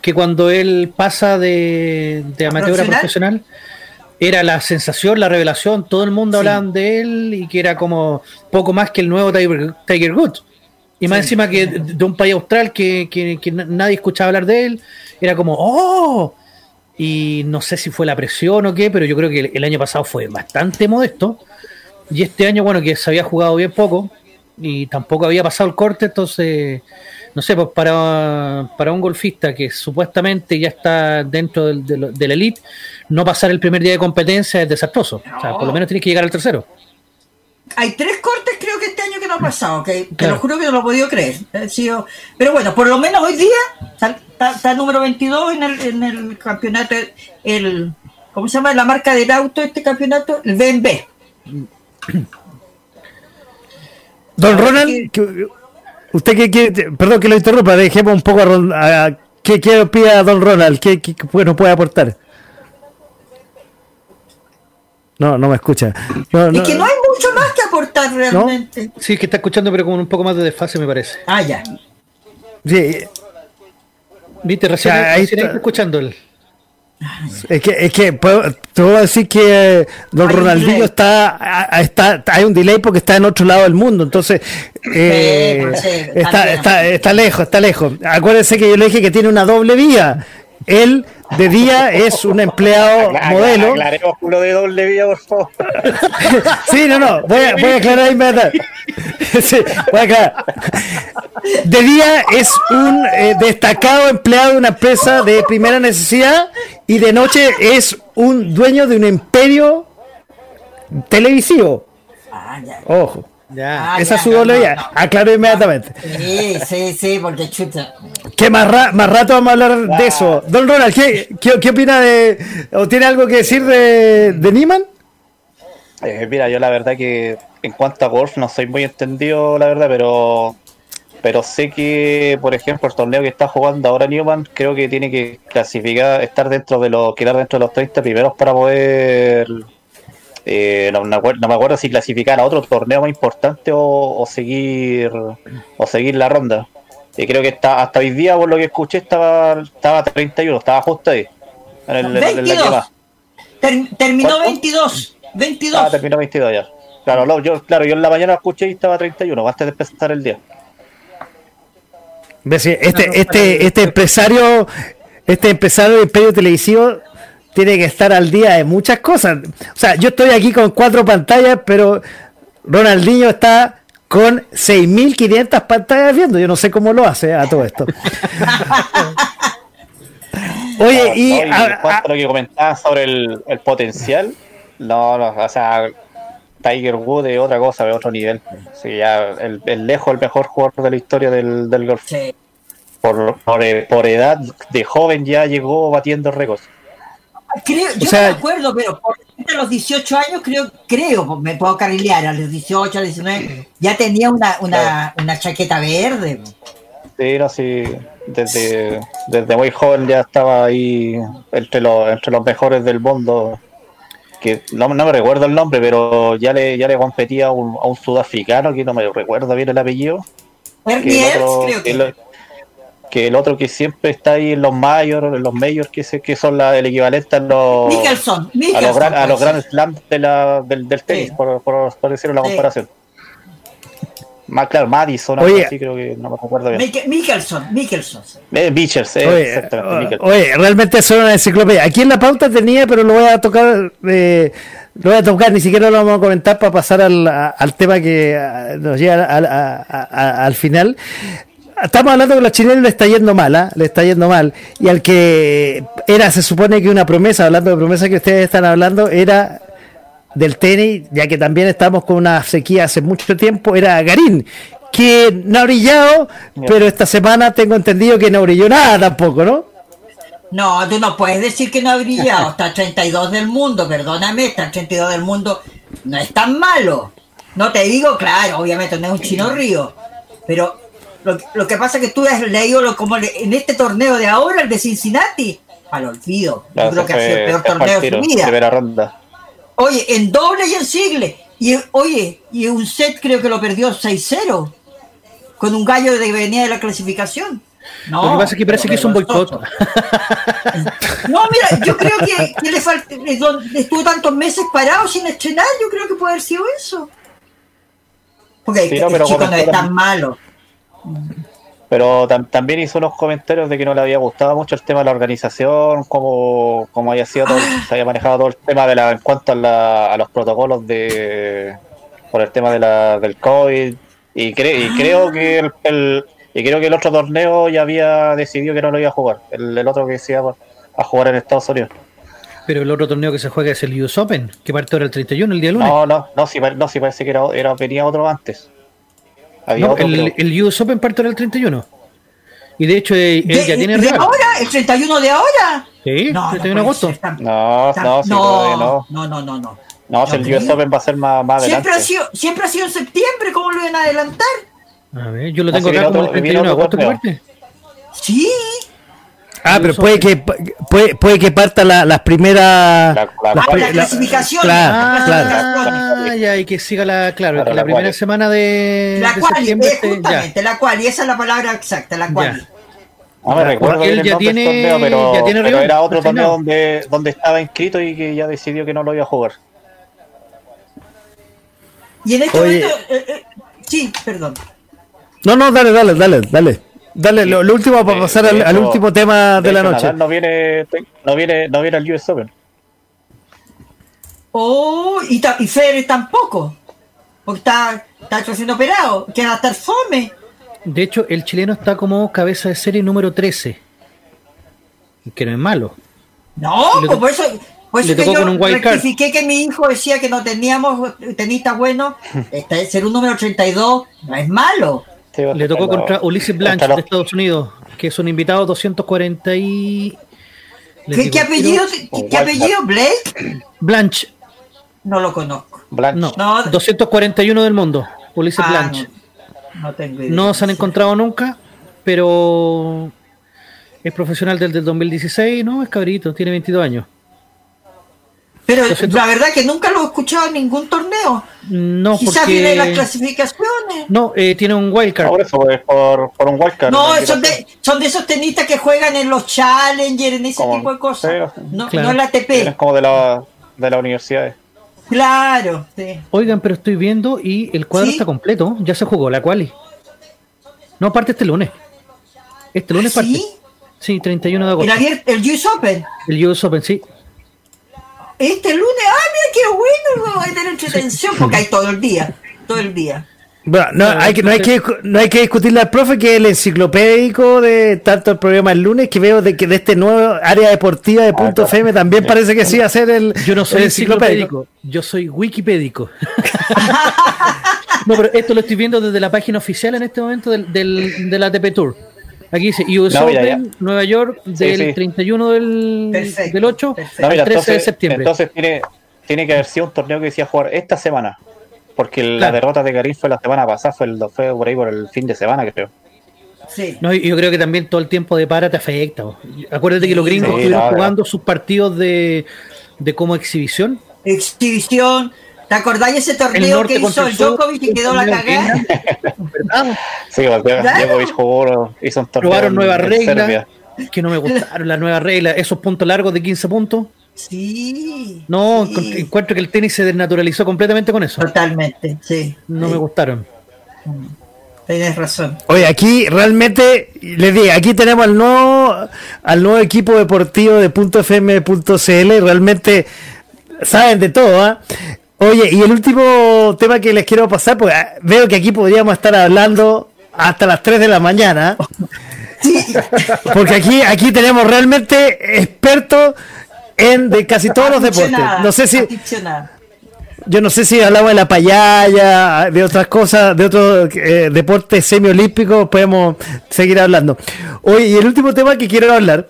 que cuando él pasa de, de amateur a profesional? profesional, era la sensación, la revelación, todo el mundo Sí. hablaba de él y que era como poco más que el nuevo Tiger, Tiger Woods. Y más Sí. encima que de un país austral que, que- que na- nadie escuchaba hablar de él, era como, ¡oh! Y no sé si fue la presión o qué, pero yo creo que el, el año pasado fue bastante modesto. Y este año, bueno, que se había jugado bien poco y tampoco había pasado el corte, entonces, no sé, pues para, para un golfista que supuestamente ya está dentro del, del- de la elite, no pasar el primer día de competencia es desastroso. O sea, por lo menos tienes que llegar al tercero. Hay tres cortes creo que este año que no ha pasado, que te lo juro que no lo he podido creer. Sido- Pero bueno, por lo menos hoy día está, está- está el número 22 en el, en el campeonato, el, ¿cómo se llama? La marca del auto, este campeonato, el BMB. Don Ronald, usted que quiere, perdón que lo interrumpa, dejemos un poco a, Ron- a- ¿qué, qué opina Don Ronald? ¿Qué, qué, qué nos puede aportar? No, no me escucha. No, no. Es que no hay mucho más que aportar realmente. Sí, es que está escuchando, pero con un poco más de desfase, me parece. Ah, ya. Sí, Viste, recién, O sea, ahí recién está. ahí escuchando el. Es que, es que puedo- te voy a decir que Don Hay Ronaldinho está, está, hay un delay porque está en otro lado del mundo, entonces eh, pues sí, está, está, está lejos, está lejos. Acuérdense que yo le dije que tiene una doble vía. Él de día es un empleado Acla- modelo. Aclaremos culo de doble vía, por favor. Sí, no, no, voy a, voy a aclarar inmediatamente. Sí, voy a aclarar. De día es un eh, destacado empleado de una empresa de primera necesidad y de noche es un dueño de un imperio televisivo. Ah. Ojo, Ya. Ah, esa ya, es su no, doble no. Aclaro inmediatamente. Sí, sí, sí, porque chuta. Que más, ra- más rato vamos a hablar de eso. Don Ronald, ¿qué, qué, qué opina de. o tiene algo que decir de, de Niman? Eh, mira, yo la verdad que en cuanto a golf no soy muy entendido, la verdad, pero pero sé que, por ejemplo, el torneo que está jugando ahora Newman, creo que tiene que clasificar, estar dentro de los, quedar dentro de los 30 primeros para poder, eh, no, me acuerdo, no me acuerdo si clasificar a otro torneo más importante o, o seguir o seguir la ronda. Y creo que está, hasta hoy día, por lo que escuché, estaba, estaba 31, estaba justo ahí. En, el, en la 22. llamada. Ter- terminó ¿Cuánto? 22. 22. Ah, terminó 22 ya. Claro, lo- yo, claro, yo en la mañana escuché y estaba 31, antes de empezar el día. Este, este, este empresario, este empresario de imperio televisivo tiene que estar al día de muchas cosas. O sea, yo estoy aquí con cuatro pantallas, pero Ronaldinho está con 6.500 pantallas viendo. Yo no sé cómo lo hace a todo esto. Oye, No, y, a- a lo que comentaban sobre el, el potencial, no, no, o sea, Tiger Wood es otra cosa, de otro nivel. Sí, ya el, el lejos el mejor jugador de la historia del, del golf. Sí. Por, por, por edad de joven ya llegó batiendo récords. Creo, yo sea- no me acuerdo, pero por a los 18 años creo, creo, me puedo carrilear, a los 18, a los 19, ya tenía una, una, una chaqueta verde. Sí, no, sí, desde, desde muy joven ya estaba ahí entre los, entre los mejores del mundo. Que no, no me recuerdo el nombre, pero ya le, ya le competía a un, a un sudafricano que no me recuerdo bien el apellido. Otro, creo que, que. el, otro que siempre está ahí en los mayores, en los majors, que, se- que son la- el equivalente a los, Mickelson, a los, gran, a los pues. Grand de la, del, del tenis, Sí. por, por, por decir una Sí. comparación. Más claro, Madison, Oye. así creo que no me recuerdo bien. Mickelson, Mickelson. Eh, Beachers, eh, Oye, exactamente, oye, realmente es una enciclopedia. Aquí en la pauta tenía, pero lo voy a tocar, eh, lo voy a tocar, ni siquiera lo vamos a comentar para pasar al, a- al tema que nos llega al, a- a- a- al final. Estamos hablando que a los chilenos le está yendo mal, ¿ah? le está yendo mal. Y al que era, se supone que una promesa, hablando de promesa que ustedes están hablando, era del tenis, ya que también estamos con una sequía hace mucho tiempo, era Garín, que no ha brillado, pero esta semana tengo entendido que no brilló nada tampoco, ¿no? No, tú no puedes decir que no ha brillado. Está 32 del mundo, perdóname, está 32 del mundo. No es tan malo. No te digo, claro, obviamente no es un chino río. Pero lo, lo que pasa es que tú has leído lo, como le- en este torneo de ahora, el de Cincinnati, al olvido. Yo creo que ha sido el peor torneo de su vida. Primera ronda. Oye, en doble y en single. Y oye, y un set creo que lo perdió 6-0. Con un gallo de que venía de la clasificación. No, Lo que pasa es que parece que hizo un boicot. No, mira, yo creo que, que le falta, estuvo tantos meses parado sin estrenar, yo creo que puede haber sido eso. Porque Sí, no, el chico no es tan malo. Pero tam- también hizo unos comentarios de que no le había gustado mucho el tema de la organización, cómo, cómo había sido todo, Ah. se había manejado todo el tema de la, en cuanto a, la- a los protocolos de por el tema de la, del COVID. Y, cre- y creo que el, el- y creo que el otro torneo ya había decidido que no lo iba a jugar. El, el otro que se iba a jugar en Estados Unidos. Pero el otro torneo que se juega es el US Open, que parte ahora el 31, el día lunes. No, no, no, sí, pare- no, sí parece que era, era- venía otro antes. Había No, otro, el, el US Open parte ahora el 31. Y de hecho, eh, él ¿De, ya tiene de ahora? ¿El 31 de ahora? Sí, No, no 31 de agosto. ser No, no, sí, no. no, no, no, no. No, si No el creo. US Open va a ser más, más adelante. Siempre ha, sido, siempre ha sido en septiembre, ¿cómo lo iban a adelantar? A ver, yo lo No, tengo acá como el otro- viene 31 de agosto. Sí. Ah, pero puede que puede, puede que parta la- las primeras. La- la- las Ah, pri- la clasificación. claro, Ah, claro. ya, y que siga la, claro, la la primera quali. semana de, La de cual, septiembre es ya. justamente, la cual, y esa es la palabra exacta, la cual. Ya. No me recuerdo él ya tiene- torneo, pero, ya tiene pero rival, era otro torneo donde, donde estaba inscrito y que ya decidió que no lo iba a jugar. Y en este Oye. momento, eh, eh, sí, perdón. No, no, dale, dale, dale, dale. Dale, lo, lo último para Eh, pasar al, último tema de la hecho, noche. Nadal no viene, no viene, no viene al US Open. Oh, y, ta- y Federer tampoco. Porque está, está recién operado, que va a estar fome. De hecho, el chileno está como cabeza de serie número 13. Que no es malo. No, pues por eso, por eso que yo con un card. que mi hijo decía que no teníamos tenistas buenos. Este, ser un número 32 no es malo. Sí, Le tocó contra Ulises Blanche contra de los- Estados Unidos, que es un invitado 240 y... ¿Qué, digo qué al apellido? ¿Qué, qué apellido? ¿Blake? Blanche. No lo conozco. Blanche. No, No. 241 del mundo. Ulises Ah, Blanche. no, no tengo idea. No se han encontrado nunca, pero es profesional desde el 2016, ¿no? Es cabrito, tiene 22 años. Pero la verdad que nunca lo he escuchado en ningún torneo. No, Quizás viene de las porque... clasificaciones. No, eh, tiene un wildcard. Ahora eso es por, por un wildcard. No, son de, son de esos tenistas que juegan en los Challenger, en ese Como- tipo de cosas. sí, No, claro. no en la invitación. Es ATP. como de la, de las universidades. Claro, sí. Oigan, pero estoy viendo y el cuadro ¿Sí? está completo. Ya se jugó la quali. No, parte este lunes. Este lunes parte. ¿Sí? Sí, 31 de El, agosto. abier- el US Open. El US Open, sí. Este lunes, ah, mira qué bueno, va a tener entretención, porque hay todo el día, todo el día. Bueno, no, hay que, no, hay que, no hay que discutirle al profe que es el enciclopédico de tanto el programa el lunes que veo de que de este nuevo área deportiva de punto claro. FM también parece que sí va a ser el, Yo no soy enciclopédico, yo soy wikipédico. no, pero esto lo estoy viendo desde la página oficial en este momento del, del, del ATP Tour. Aquí dice US No, ya, Open, ya. Nueva York, del sí. 31 del, Perfecto, del 8 perfecto. No, al mira, 13 de septiembre. entonces tiene, tiene que haber sido un torneo que decía jugar esta semana. Porque la derrota de Karim fue la semana pasada, fue, el, fue por ahí por el fin de semana, creo. Sí. No, y yo creo que también todo el tiempo de para te afecta. Acuérdate que los gringos Sí, estuvieron no. jugando sus partidos de, de como exhibición. Exhibición. ¿Te acordáis ese torneo que hizo el Djokovic y quedó la cagada? ¿Verdad? Sí, Claro. Djokovic jugó, hizo un torneo. Probaron nuevas reglas que no me gustaron, las nuevas reglas, esos puntos largos de 15 puntos. Sí. No, sí. encuentro que el tenis se desnaturalizó completamente con eso. Totalmente, sí. No sí, me gustaron. Tienes razón. Oye, aquí realmente, les digo, aquí tenemos al nuevo, al nuevo equipo deportivo de .fm.cl, realmente saben de todo, ¿ah? Oye, y el último tema que les quiero pasar, porque ah, veo que aquí podríamos estar hablando hasta las 3 de la mañana, porque aquí, aquí tenemos realmente expertos en de casi todos los deportes. No sé si, yo no sé si hablamos de la payaya, de otras cosas, de otros eh, deportes semiolímpicos, podemos seguir hablando. Hoy, y el último tema que quiero hablar,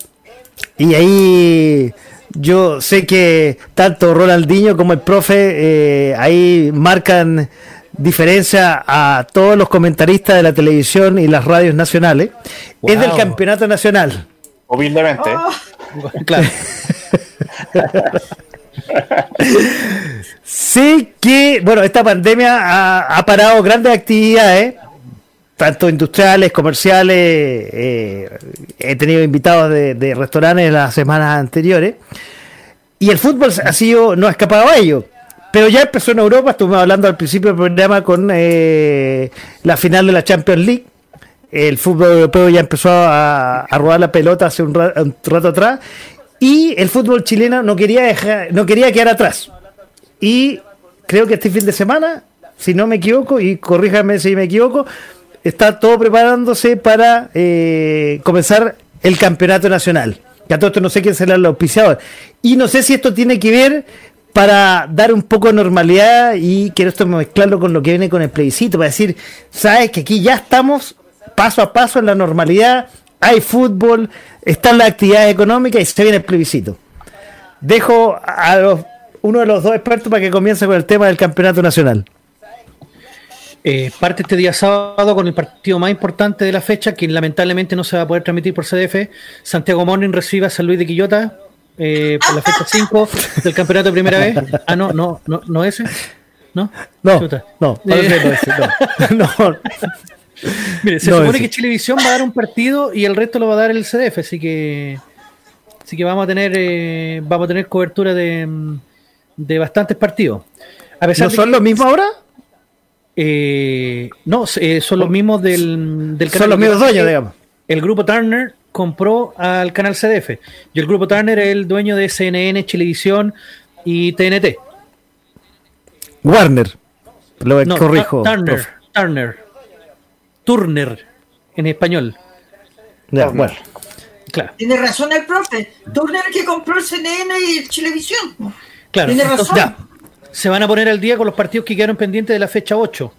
y ahí yo sé que tanto Ronaldinho como el profe eh, ahí marcan diferencia a todos los comentaristas de la televisión y las radios nacionales, es del campeonato nacional. Humildemente. Oh, Claro. Sí que, bueno, esta pandemia ha, ha parado grandes actividades, tanto industriales, comerciales, eh, he tenido invitados de, de restaurantes las semanas anteriores, y el fútbol ha sido, no ha escapado a ello. Pero ya empezó en Europa, estuvimos hablando al principio del programa con eh, la final de la Champions League. El fútbol europeo ya empezó a, a rodar la pelota hace un, ra- un rato atrás. Y el fútbol chileno no quería, dejar, no quería quedar atrás. Y creo que este fin de semana, si no me equivoco, y corríjame si me equivoco, está todo preparándose para eh, comenzar el campeonato nacional. Que a todo esto no sé quién será el auspiciador. Y no sé si esto tiene que ver para dar un poco de normalidad y quiero esto mezclarlo con lo que viene con el plebiscito, para decir, sabes que aquí ya estamos paso a paso en la normalidad, hay fútbol, están las actividades económicas y se viene el plebiscito. Dejo a uno de los dos expertos para que comience con el tema del campeonato nacional. Eh, parte este día sábado con el partido más importante de la fecha, que lamentablemente no se va a poder transmitir por CDF. Santiago Morning recibe a San Luis de Quillota eh, por la fecha 5 del campeonato de primera vez. Ah, no, no, no, no ese. ¿No? No, Chuta. no, Eh, no es ese, no. No. Mire, se No, supone ese. que Chilevisión va a dar un partido y el resto lo va a dar el CDF, así que así que vamos a tener eh, vamos a tener cobertura de, mm, de bastantes partidos. A pesar ¿No de son los mismos ahora? Eh, no, eh, son los mismos del, del Son los mismos dueños, digamos. El grupo Turner compró al canal CDF y el grupo Turner es el dueño de CNN, Chilevisión y TNT. Warner. Lo No, corrijo. Tu- Turner, profe. Turner, Turner en español. Ya, bueno. Claro. Tiene razón el profe. Turner que compró el CNN y el Chilevisión. Claro, Tiene entonces, razón. ya, se van a poner al día con los partidos que quedaron pendientes de la fecha 8.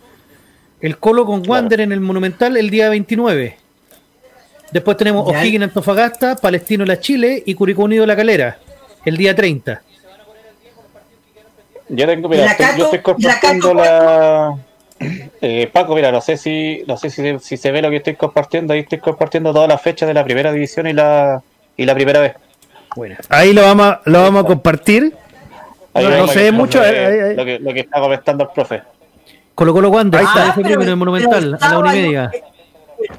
El Colo con Wander en el Monumental el día 29. Después tenemos Ya. O'Higgins Antofagasta, Palestino La Chile y Curicó Unido La Calera el día 30. Yo tengo, ¿Y mira, la estoy- yo estoy ¿Y la compartiendo Cato la. Eh, Paco, mira, no sé si no sé si, se- si se ve lo que estoy compartiendo. Ahí estoy compartiendo todas las fechas de la primera división y la y la primera vez. Ahí lo vamos a, lo vamos a compartir. Ahí No, no lo se que- ve mucho, ahí, que, ahí, ahí. lo que- lo que está comentando el profe. Colo Colo Wander, Ahí está. ese primero en el Monumental, a la una y media.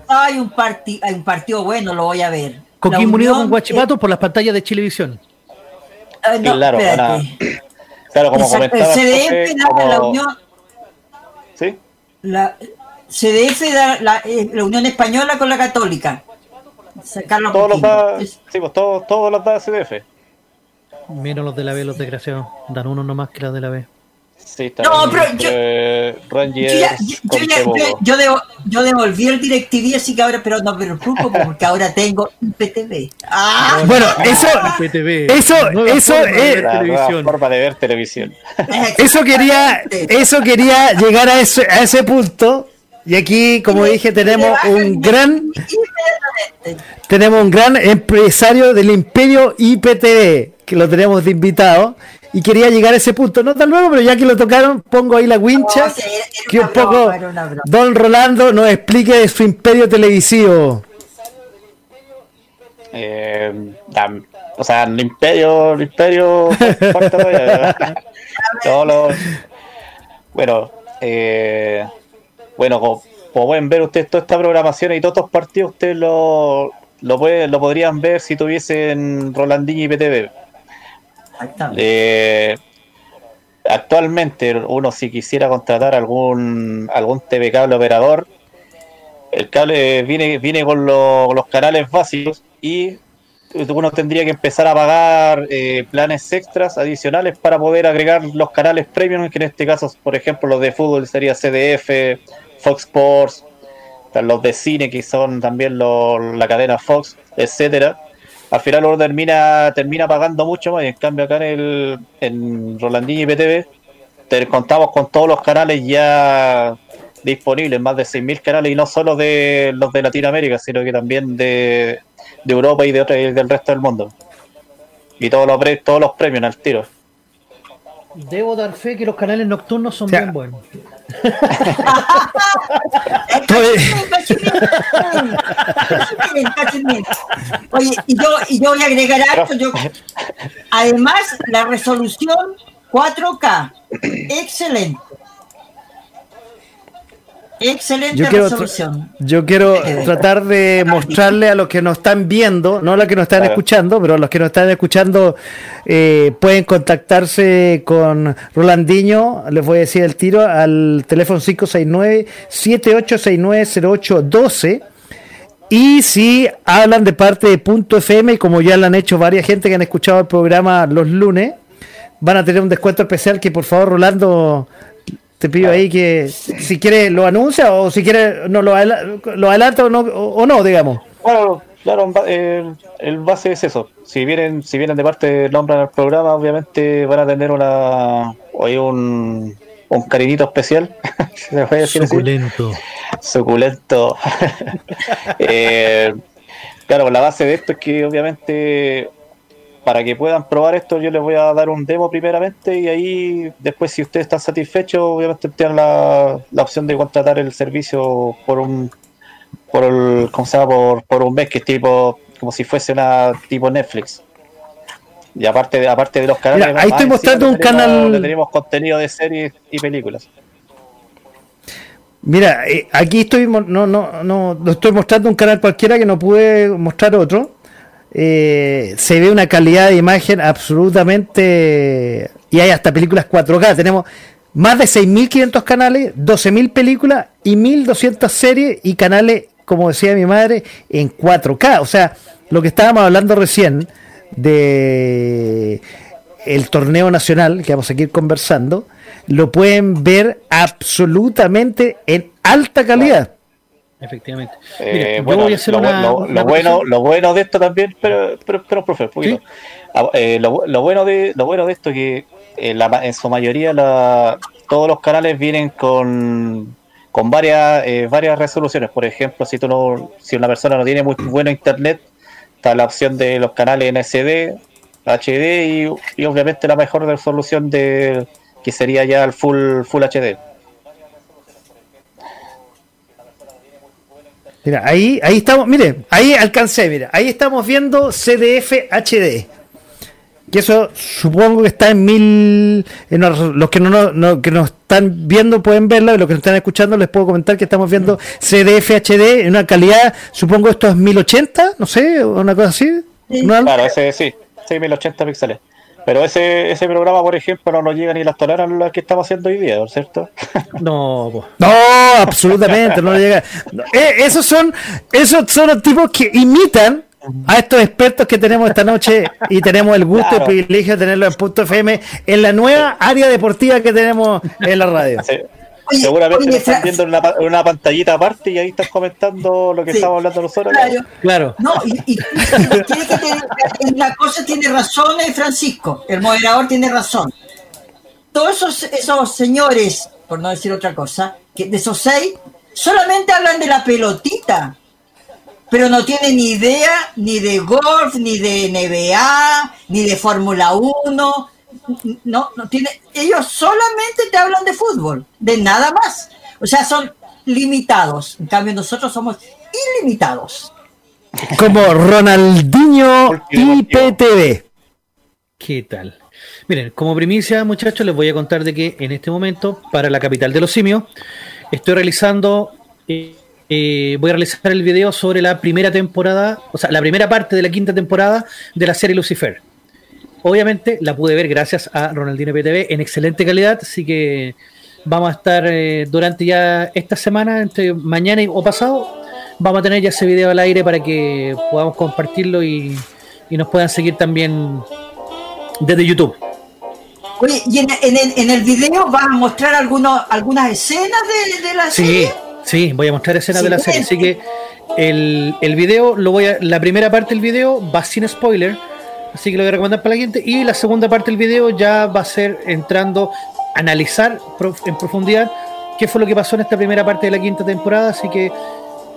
Hay un, parti- hay un partido bueno, lo voy a ver. Coquimbo Unido con Guachipato por las pantallas de Chilevisión. eh, no, claro, Claro, como Exacto, comentaba. CDF profe, da como- la Unión, ¿Sí? la CDF da la, eh, la Unión Española con la Católica. Todos los da, sí, pues todos, todos los da CDF. Menos los de la B, los desgraciados. Dan uno nomás que los de la B. Sí, está No, pero yo- eh, Yo, ya- yo- ya- yo- yo devo- yo devolví el DirecTV, así que ahora, pero no me preocupo porque ahora tengo IPTV. ¡Ah! Bueno, eso, eso, Nueva eso forma de es- ver La nueva televisión. forma de ver televisión. eso quería, eso quería llegar a ese, a ese punto. Y aquí, como dije, tenemos un gran, tenemos un gran empresario del Imperio IPTV, que lo tenemos de invitado. Y quería llegar a ese punto, no tan luego, pero ya que lo tocaron, pongo ahí la wincha. Sí, era que un poco broma. Don Rolando nos explique de su imperio televisivo. Eh, la- o sea, el imperio, el imperio. Todos los- bueno, eh, bueno, como, como pueden ver ustedes toda esta programación y todos estos partidos, ustedes lo, lo, pueden, lo podrían ver si tuviesen Rolandini y PTV. Eh, actualmente, uno si quisiera contratar algún algún TV cable operador, el cable viene viene con lo- los canales básicos y uno tendría que empezar a pagar eh, planes extras adicionales para poder agregar los canales premium, que en este caso, por ejemplo, los de fútbol sería CDF, Fox Sports, los de cine que son también la cadena Fox, etcétera. Al final uno termina termina pagando mucho más y en cambio acá en el en Rolandini y PTV te contamos con todos los canales ya disponibles, más de 6.000 canales y no solo de los de Latinoamérica, sino que también de, de Europa y de otra- del resto del mundo. Y todos los, todos los premios al tiro. Debo dar fe que los canales nocturnos son O sea, bien buenos. Oye, y yo, y yo voy a agregar algo. Yo, además, la resolución 4K. Excelente. Excelente Yo quiero, resolución. yo quiero tratar de mostrarle a los que nos están viendo, no a los que nos están Claro. escuchando, pero a los que nos están escuchando eh, pueden contactarse con Rolandinho, les voy a decir el tiro, al teléfono 569-7869-0812. Y si hablan de parte de Punto FM, como ya lo han hecho varias gente que han escuchado el programa los lunes, van a tener un descuento especial que por favor, Rolando, te pido ahí que si quieres lo anuncia o si quieres no lo, lo adelanta o no, o, o no digamos. Bueno, claro, el, el base es eso. Si vienen, si vienen de parte del nombre del programa, obviamente van a tener una hoy un, un cariñito especial. si se puede decir así. Suculento. suculento. Eh, claro, la base de esto es que obviamente para que puedan probar esto, yo les voy a dar un demo primeramente y ahí después si ustedes están satisfechos, obviamente tienen la, la opción de contratar el servicio por un por el, ¿cómo se llama? Por, por un mes que es tipo como si fuese una tipo Netflix. Y aparte de, aparte de los canales, Mira, ahí estoy mostrando un tenemos- canal- tenemos contenido de series y películas. Mira, eh, aquí estoy, no, no, no estoy mostrando un canal cualquiera que no pude mostrar otro. Eh, se ve una calidad de imagen absolutamente... Y hay hasta películas 4K. Tenemos más de 6.500 canales, 12.000 películas y 1.200 series y canales, como decía mi madre, en 4K. O sea, lo que estábamos hablando recién de el torneo nacional, que vamos a ir conversando, lo pueden ver absolutamente en alta calidad. Efectivamente. Eh, Mira, bueno, lo, una, lo- una lo bueno, lo bueno de esto también, pero, pero, pero profe, un poquito. Ah, eh, lo, lo bueno de lo bueno de esto es que en, la ma- en su mayoría la, todos los canales vienen con, con varias eh, varias resoluciones. Por ejemplo, si tú no, si una persona no tiene muy bueno internet, está la opción de los canales en SD, HD y, y obviamente la mejor resolución de que sería ya el full full HD. Mira, ahí, ahí estamos, mire, ahí alcancé, mira, ahí estamos viendo CDF HD. Que eso supongo que está en mil. en los los que no, no- que nos están viendo pueden verlo, y los que nos están escuchando les puedo comentar que estamos viendo CDF HD en una calidad, supongo esto es 1080, no sé, una cosa así. Sí. ¿no? Claro, ese sí, 6080 píxeles. Pero ese, ese programa, por ejemplo, no nos llega ni las las que estamos haciendo hoy día, ¿no es cierto? No, po. No, absolutamente, no llega. No, eh, esos son, esos son los tipos que imitan a estos expertos que tenemos esta noche y tenemos el gusto y el privilegio de tenerlos en Punto FM en la nueva área deportiva que tenemos en la radio. Sí. Oye, Seguramente oye, están viendo en una, una pantallita aparte y ahí están comentando lo que Sí. estamos hablando nosotros. Claro. Claro. No, y, y tiene que tener, la cosa tiene razón eh, Francisco, el moderador tiene razón. Todos esos, esos señores, por no decir otra cosa, que de esos seis, solamente hablan de la pelotita, pero no tienen ni idea ni de golf, ni de NBA, ni de Fórmula 1. No, no tiene, ellos solamente te hablan de fútbol, de nada más. O sea, son limitados. En cambio, nosotros somos ilimitados. Como Ronaldinho IPTV. ¿Qué tal? Miren, como primicia, muchachos, les voy a contar de que en este momento, para la capital de los simios, estoy realizando, eh, eh, voy a realizar el video sobre la primera temporada, o sea, la primera parte de la quinta temporada de la serie Lucifer. Obviamente la pude ver gracias a Ronaldinho PTV en excelente calidad, así que vamos a estar eh, durante ya esta semana, entre mañana y- o pasado, vamos a tener ya ese video al aire para que podamos compartirlo y, y nos puedan seguir también desde YouTube. Oye, y en, en el, en el video vas a mostrar algunos, algunas escenas de, de la Sí, serie. sí, voy a mostrar escenas Sí, de la serie. bien. Así que el, el video, lo voy a, la primera parte del video va sin spoiler, así que lo voy a recomendar para la gente. Y la segunda parte del video ya va a ser entrando analizar en profundidad qué fue lo que pasó en esta primera parte de la quinta temporada. Así que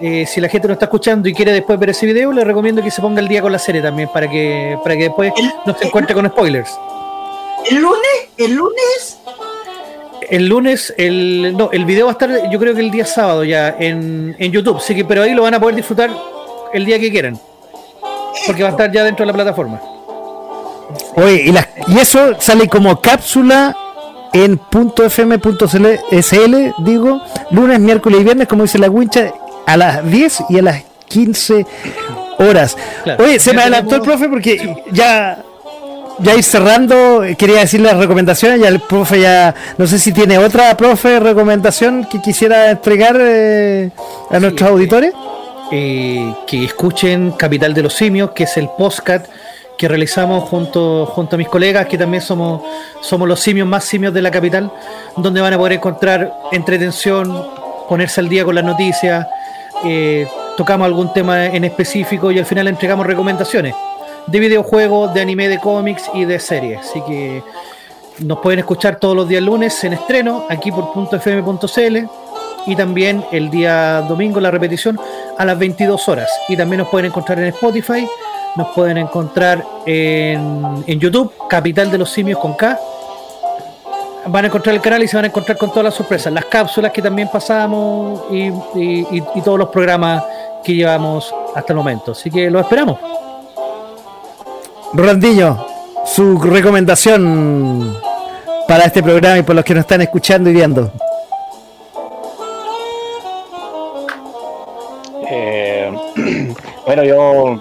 eh, si la gente no está escuchando y quiere después ver ese video, le recomiendo que se ponga el día con la serie también para que, para que después El- no se encuentre con spoilers. El lunes, el lunes, El lunes, el, no, el video va a estar, yo creo que el día sábado ya en, en YouTube, sí que, pero ahí lo van a poder disfrutar el día que quieran, porque va a estar ya dentro de la plataforma. Oye, y, las- y eso sale como cápsula en .fm.sl, digo, lunes, miércoles y viernes, como dice la wincha, a las 10 y a las 15 horas. Claro. Oye, se me adelantó el profe porque ya ya ir cerrando, quería decir las recomendaciones, ya el profe ya, no sé si tiene otra profe recomendación que quisiera entregar eh, a nuestros sí. auditores. Eh, que escuchen Capital de los Simios, que es el podcast que realizamos junto, junto a mis colegas, que también somos, somos los simios más simios de la capital, donde van a poder encontrar entretención, ponerse al día con las noticias, eh, tocamos algún tema en específico y al final entregamos recomendaciones de videojuegos, de anime, de cómics y de series. Así que nos pueden escuchar todos los días lunes en estreno, aquí por .fm.cl y también el día domingo la repetición a las 22 horas. Y también nos pueden encontrar en Spotify Nos pueden encontrar en, en YouTube, Capital de los Simios con K. Van a encontrar el canal y se van a encontrar con todas las sorpresas, las cápsulas que también pasamos y, y- y- y todos los programas que llevamos hasta el momento. Así que los esperamos. Rolandinho, su recomendación para este programa y por los que nos están escuchando y viendo. Eh, bueno, yo,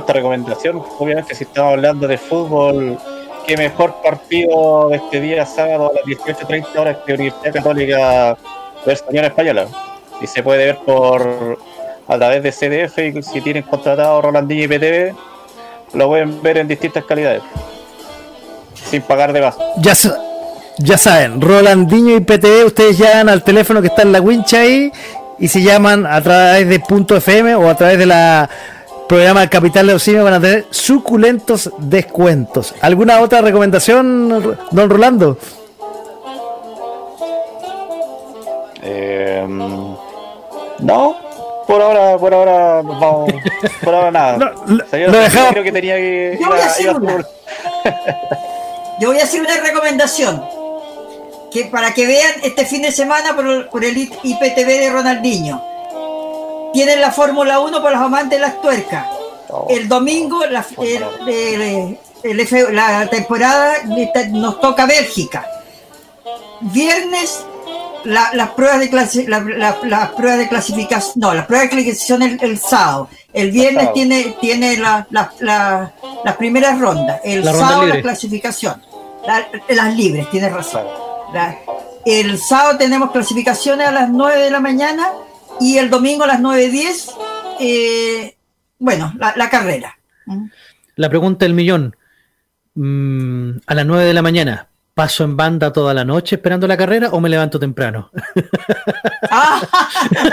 esta recomendación, obviamente, si estamos hablando de fútbol, qué mejor partido de este día sábado a las 18.30 horas que Universidad Católica versus Unión Española. Y se puede ver por a través de CDF y si tienen contratado Rolandinho y PTV, lo pueden ver en distintas calidades. Sin pagar de más. Ya, sa- ya saben, Rolandinho y PTV, ustedes llaman al teléfono que está en la wincha ahí y si llaman a través de punto FM o a través de la programa del Capital de los Simios van a tener suculentos descuentos. ¿Alguna otra recomendación, don Rolando? Eh, no, por ahora, por ahora nos vamos, por ahora nada. No, lo- lo dejamos- creo que tenía que Yo voy a hacer una. por- Yo voy a hacer una recomendación. Que para que vean este fin de semana por, el- por el IPTV de Ronaldinho. Tienen la Fórmula 1 para los amantes de las tuercas. No. El domingo la, el- el- el F- la temporada nos toca Bélgica. Viernes la- las pruebas de clasi- la- la- las pruebas de clasificación no las pruebas de clasificación el, el sábado el viernes sábado. tiene tiene la- la- la- las primeras rondas el La ronda sábado la clasificación La- las libres tienes razón el sábado tenemos clasificaciones a las 9 de la mañana y el domingo a las 9.10 eh, bueno la, la carrera La pregunta del millón. Mm, a las 9 de la mañana, ¿paso en banda toda la noche esperando la carrera o me levanto temprano? Ah,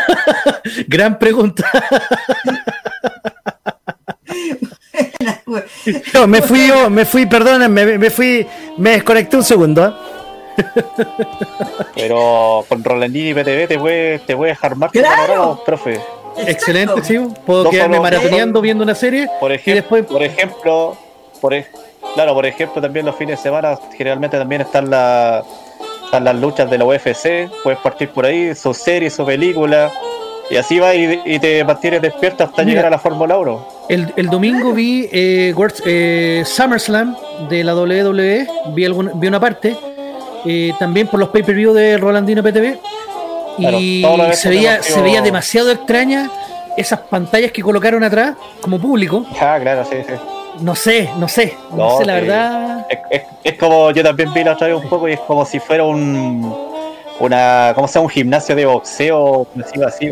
Gran pregunta. No, me fui yo, me fui, perdonen, me, me fui, me desconecté un segundo. Pero con Rolandini y PTV te puede, te puede dejar más que Claro. profe. Excelente, exacto. sí. Puedo No quedarme maratoneando viendo una serie Por y ejemplo, después por ejemplo, por claro, por ejemplo, también los fines de semana generalmente también están, la- están las luchas de la UFC, puedes partir por ahí, sus series, su película, y así va y, y te mantienes despierto hasta Mira. llegar a la Fórmula 1. El, el domingo vi eh, World- eh, SummerSlam de la WWE, vi, algún- vi una parte, eh, también por los pay-per-view de Rolandino PTV, Claro, y se veía, se veía demasiado extraña esas pantallas que colocaron atrás como público. Ah, claro, sí, sí. No sé, no sé, no, No, sé la sí. verdad. Es, es- es como, yo también vi la otra vez un poco y es como si fuera un, una, ¿cómo se llama? Un gimnasio de boxeo, así.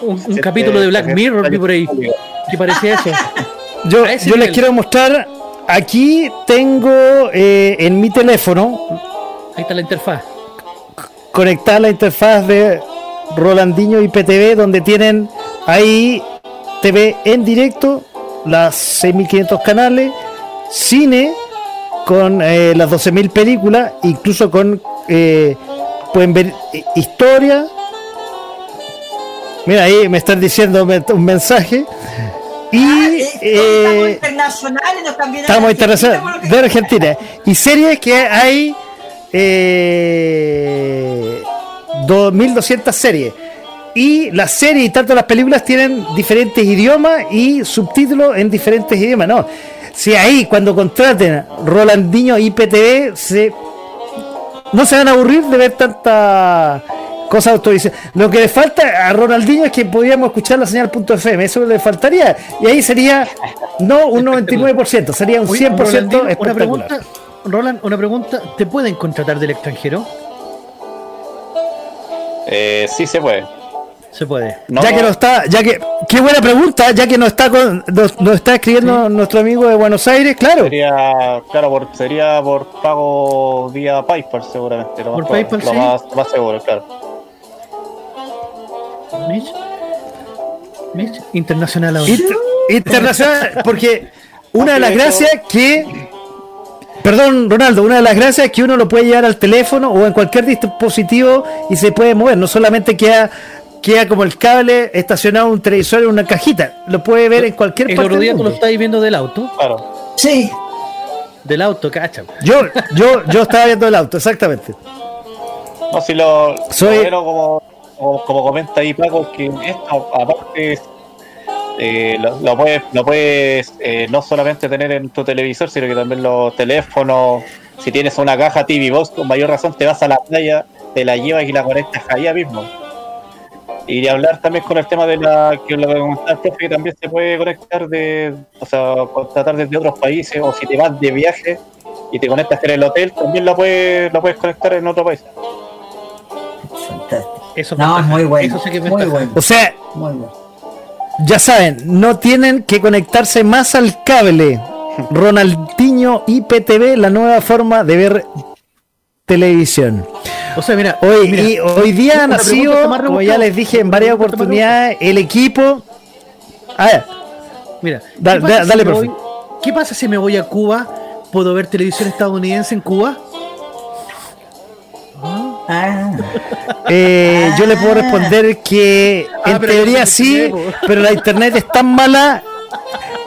Un, un capítulo de Black Mirror vi por ahí. ¿Qué parecía eso? Yo, yo les quiero mostrar, aquí tengo eh, en mi teléfono Ahí está la interfaz. conectada la interfaz de Rolandinho y PTV, donde tienen ahí TV en directo, las 6.500 canales, cine con eh, las 12.000 películas, incluso con, eh, pueden ver eh, historia. Mira, ahí me están diciendo un mensaje. Y eh, estamos internacionales nos estamos de Argentina. Y series que hay eh, 2.200 series. Y las series y tanto las películas tienen diferentes idiomas y subtítulos en diferentes idiomas. No, si ahí cuando contraten Rolandinho IPTV se no se van a aburrir de ver tanta cosa autorizadas. Lo que le falta a Ronaldinho es que podríamos escuchar la señal punto .fm, eso le faltaría. Y ahí sería no un 99%, sería un Oye, 100% Rolandino, una espectacular. pregunta, Roland, una pregunta, ¿te pueden contratar del extranjero? Eh, sí se puede. Se puede. No, ya que no está, ya que qué buena pregunta, ya que nos está con, nos, nos está escribiendo nuestro amigo de Buenos Aires, claro. Sería, claro, por, sería por pago vía PayPal seguramente. Lo, Por más, PayPal, lo sí. más, lo más seguro, claro. Mitch. Mitch, internacional ahora. Inter- internacional, porque una de las gracias que Perdón, Ronaldo, una de las gracias es que uno lo puede llevar al teléfono o en cualquier dispositivo y se puede mover, no solamente queda queda como el cable estacionado en un televisor en una cajita. Lo puede ver en cualquier El parte. otro del día tú lo estabas viendo del auto. Claro. Sí, Del auto, cacha. Yo, yo, yo estaba viendo el auto, exactamente. No, si lo, Soy- lo bueno, como, como, como comenta ahí Paco, que esto aparte eh, lo, lo puedes, lo puedes eh, no solamente tener en tu televisor, sino que también los teléfonos, si tienes una caja TV Box, con mayor razón te vas a la playa, te la llevas y la conectas allá mismo. Y de hablar también con el tema de la que lo que también se puede conectar de, o sea, contratar desde otros países, o si te vas de viaje y te conectas en el hotel, también lo puedes, lo puedes conectar en otro país. fantástico. Eso es No, muy bueno. Eso sí que es muy bueno. O sea, Muy bueno. Ya saben, no tienen que conectarse más al cable. Ronaldinho IPTV, la nueva forma de ver televisión. O sea, mira, Hoy, mira, y hoy día ha nacido, como ya les dije en varias oportunidades, el equipo. A ver, Mira, Da- ¿qué pasa da- si dale, voy- ¿Qué pasa si me voy a Cuba? ¿Puedo ver televisión estadounidense en Cuba? Ah, eh, yo le puedo responder que Ah, en teoría sí, pero la internet es tan mala.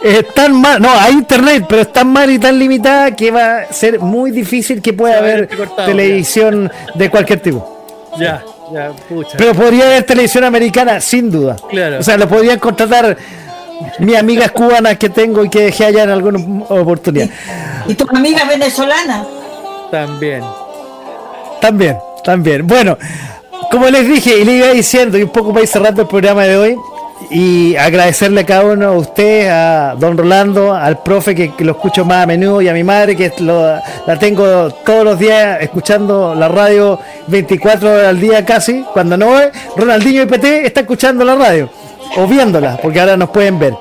Es tan mal, no, hay internet, pero es tan mala y tan limitada que va a ser muy difícil que pueda haber televisión de cualquier tipo. Ya, ya, pucha. Pero podría haber televisión americana, sin duda. Claro. O sea, lo podrían contratar mis amigas cubanas que tengo y que dejé allá en alguna oportunidad. ¿Y tus amigas venezolanas? También. También, también. Bueno, como les dije y le iba diciendo, y un poco para ir cerrando el programa de hoy, y agradecerle a cada uno de ustedes, a don Rolando, al profe que, lo escucho más a menudo, y a mi madre que lo- la tengo todos los días escuchando la radio 24 horas al día casi, cuando no ve, Ronaldinho IPT está escuchando la radio, o viéndola, porque ahora nos pueden ver.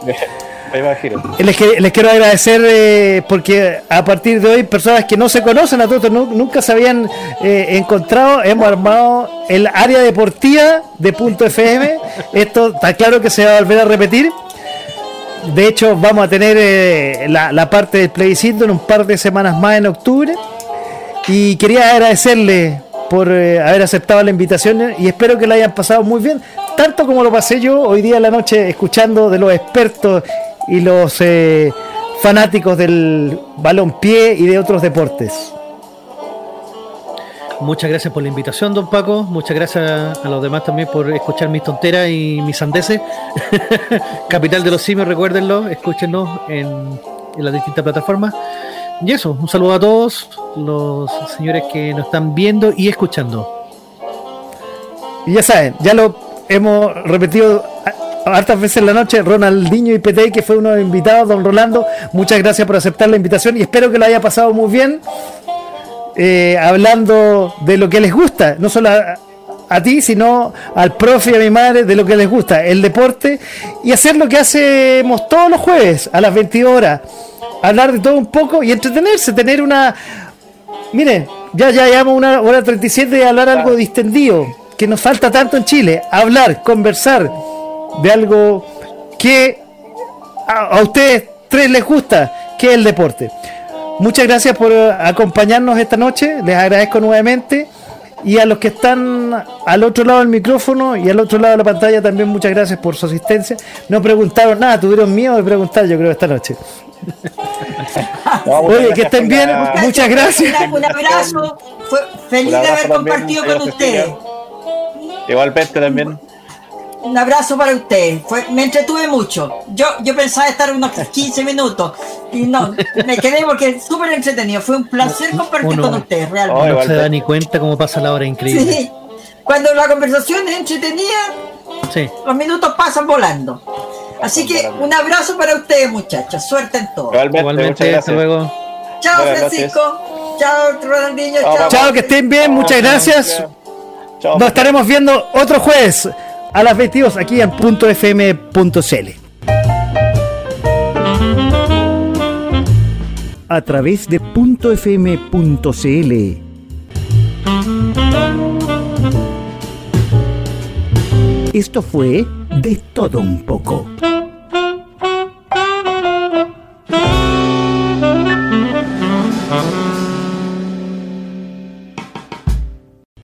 Les, quiero agradecer eh, porque a partir de hoy personas que no se conocen a todos, nu- nunca se habían eh, encontrado, hemos armado el área deportiva de Punto FM. Esto está claro que se va a volver a repetir. De hecho, vamos a tener eh, la, la parte del plebiscito en un par de semanas más en octubre. Y quería agradecerle por haber aceptado la invitación y espero que la hayan pasado muy bien, tanto como lo pasé yo hoy día en la noche escuchando de los expertos y los eh, fanáticos del balonpié y de otros deportes. Muchas gracias por la invitación, don Paco. Muchas gracias a los demás también por escuchar mis tonteras y mis sandeces. Capital de los simios, recuérdenlo, escúchenlo en, en las distintas plataformas. Y eso, un saludo a todos los señores que nos están viendo y escuchando. Y ya saben, ya lo hemos repetido hartas veces en la noche, Ronaldinho y PT, que fue uno de los invitados, don Rolando, muchas gracias por aceptar la invitación y espero que lo haya pasado muy bien, eh, hablando de lo que les gusta, no solo a, a ti, sino al profe y a mi madre, de lo que les gusta, el deporte, y hacer lo que hacemos todos los jueves a las 22 horas, hablar de todo un poco y entretenerse, tener una... Miren, ya, ya llevamos una hora 37 de hablar algo distendido, que nos falta tanto en Chile, hablar, conversar de algo que a, a ustedes tres les gusta, que es el deporte. Muchas gracias por eh, acompañarnos esta noche, les agradezco nuevamente. Y a los que están al otro lado del micrófono y al otro lado de la pantalla también muchas gracias por su asistencia. No preguntaron nada, tuvieron miedo de preguntar yo creo esta noche. No, Oye, que estén bien. la- Muchas gracias. Un, abrazo. Fue feliz Un de haber compartido con ustedes. Igualmente también. Un abrazo para ustedes. Fue, me entretuve mucho. Yo, yo pensaba estar unos 15 minutos y no, me quedé porque es súper entretenido. Fue un placer compartir Uno- con ustedes, Oh, realmente. No igual se da ni cuenta cómo pasa la hora increíble. Sí. Cuando la conversación es entretenida, Sí. los minutos pasan volando. Así que un abrazo para ustedes, muchachos. Suerte en todo. Igualmente, hasta gracias. luego. Chao, Buenas Francisco. Chao, Ronaldinho. Chao, Chao. Chao, que estén bien, muchas gracias. Chao. Nos estaremos viendo otro jueves a las 22 aquí en .fm.cl. A través de .fm.cl. Esto fue De Todo Un poco.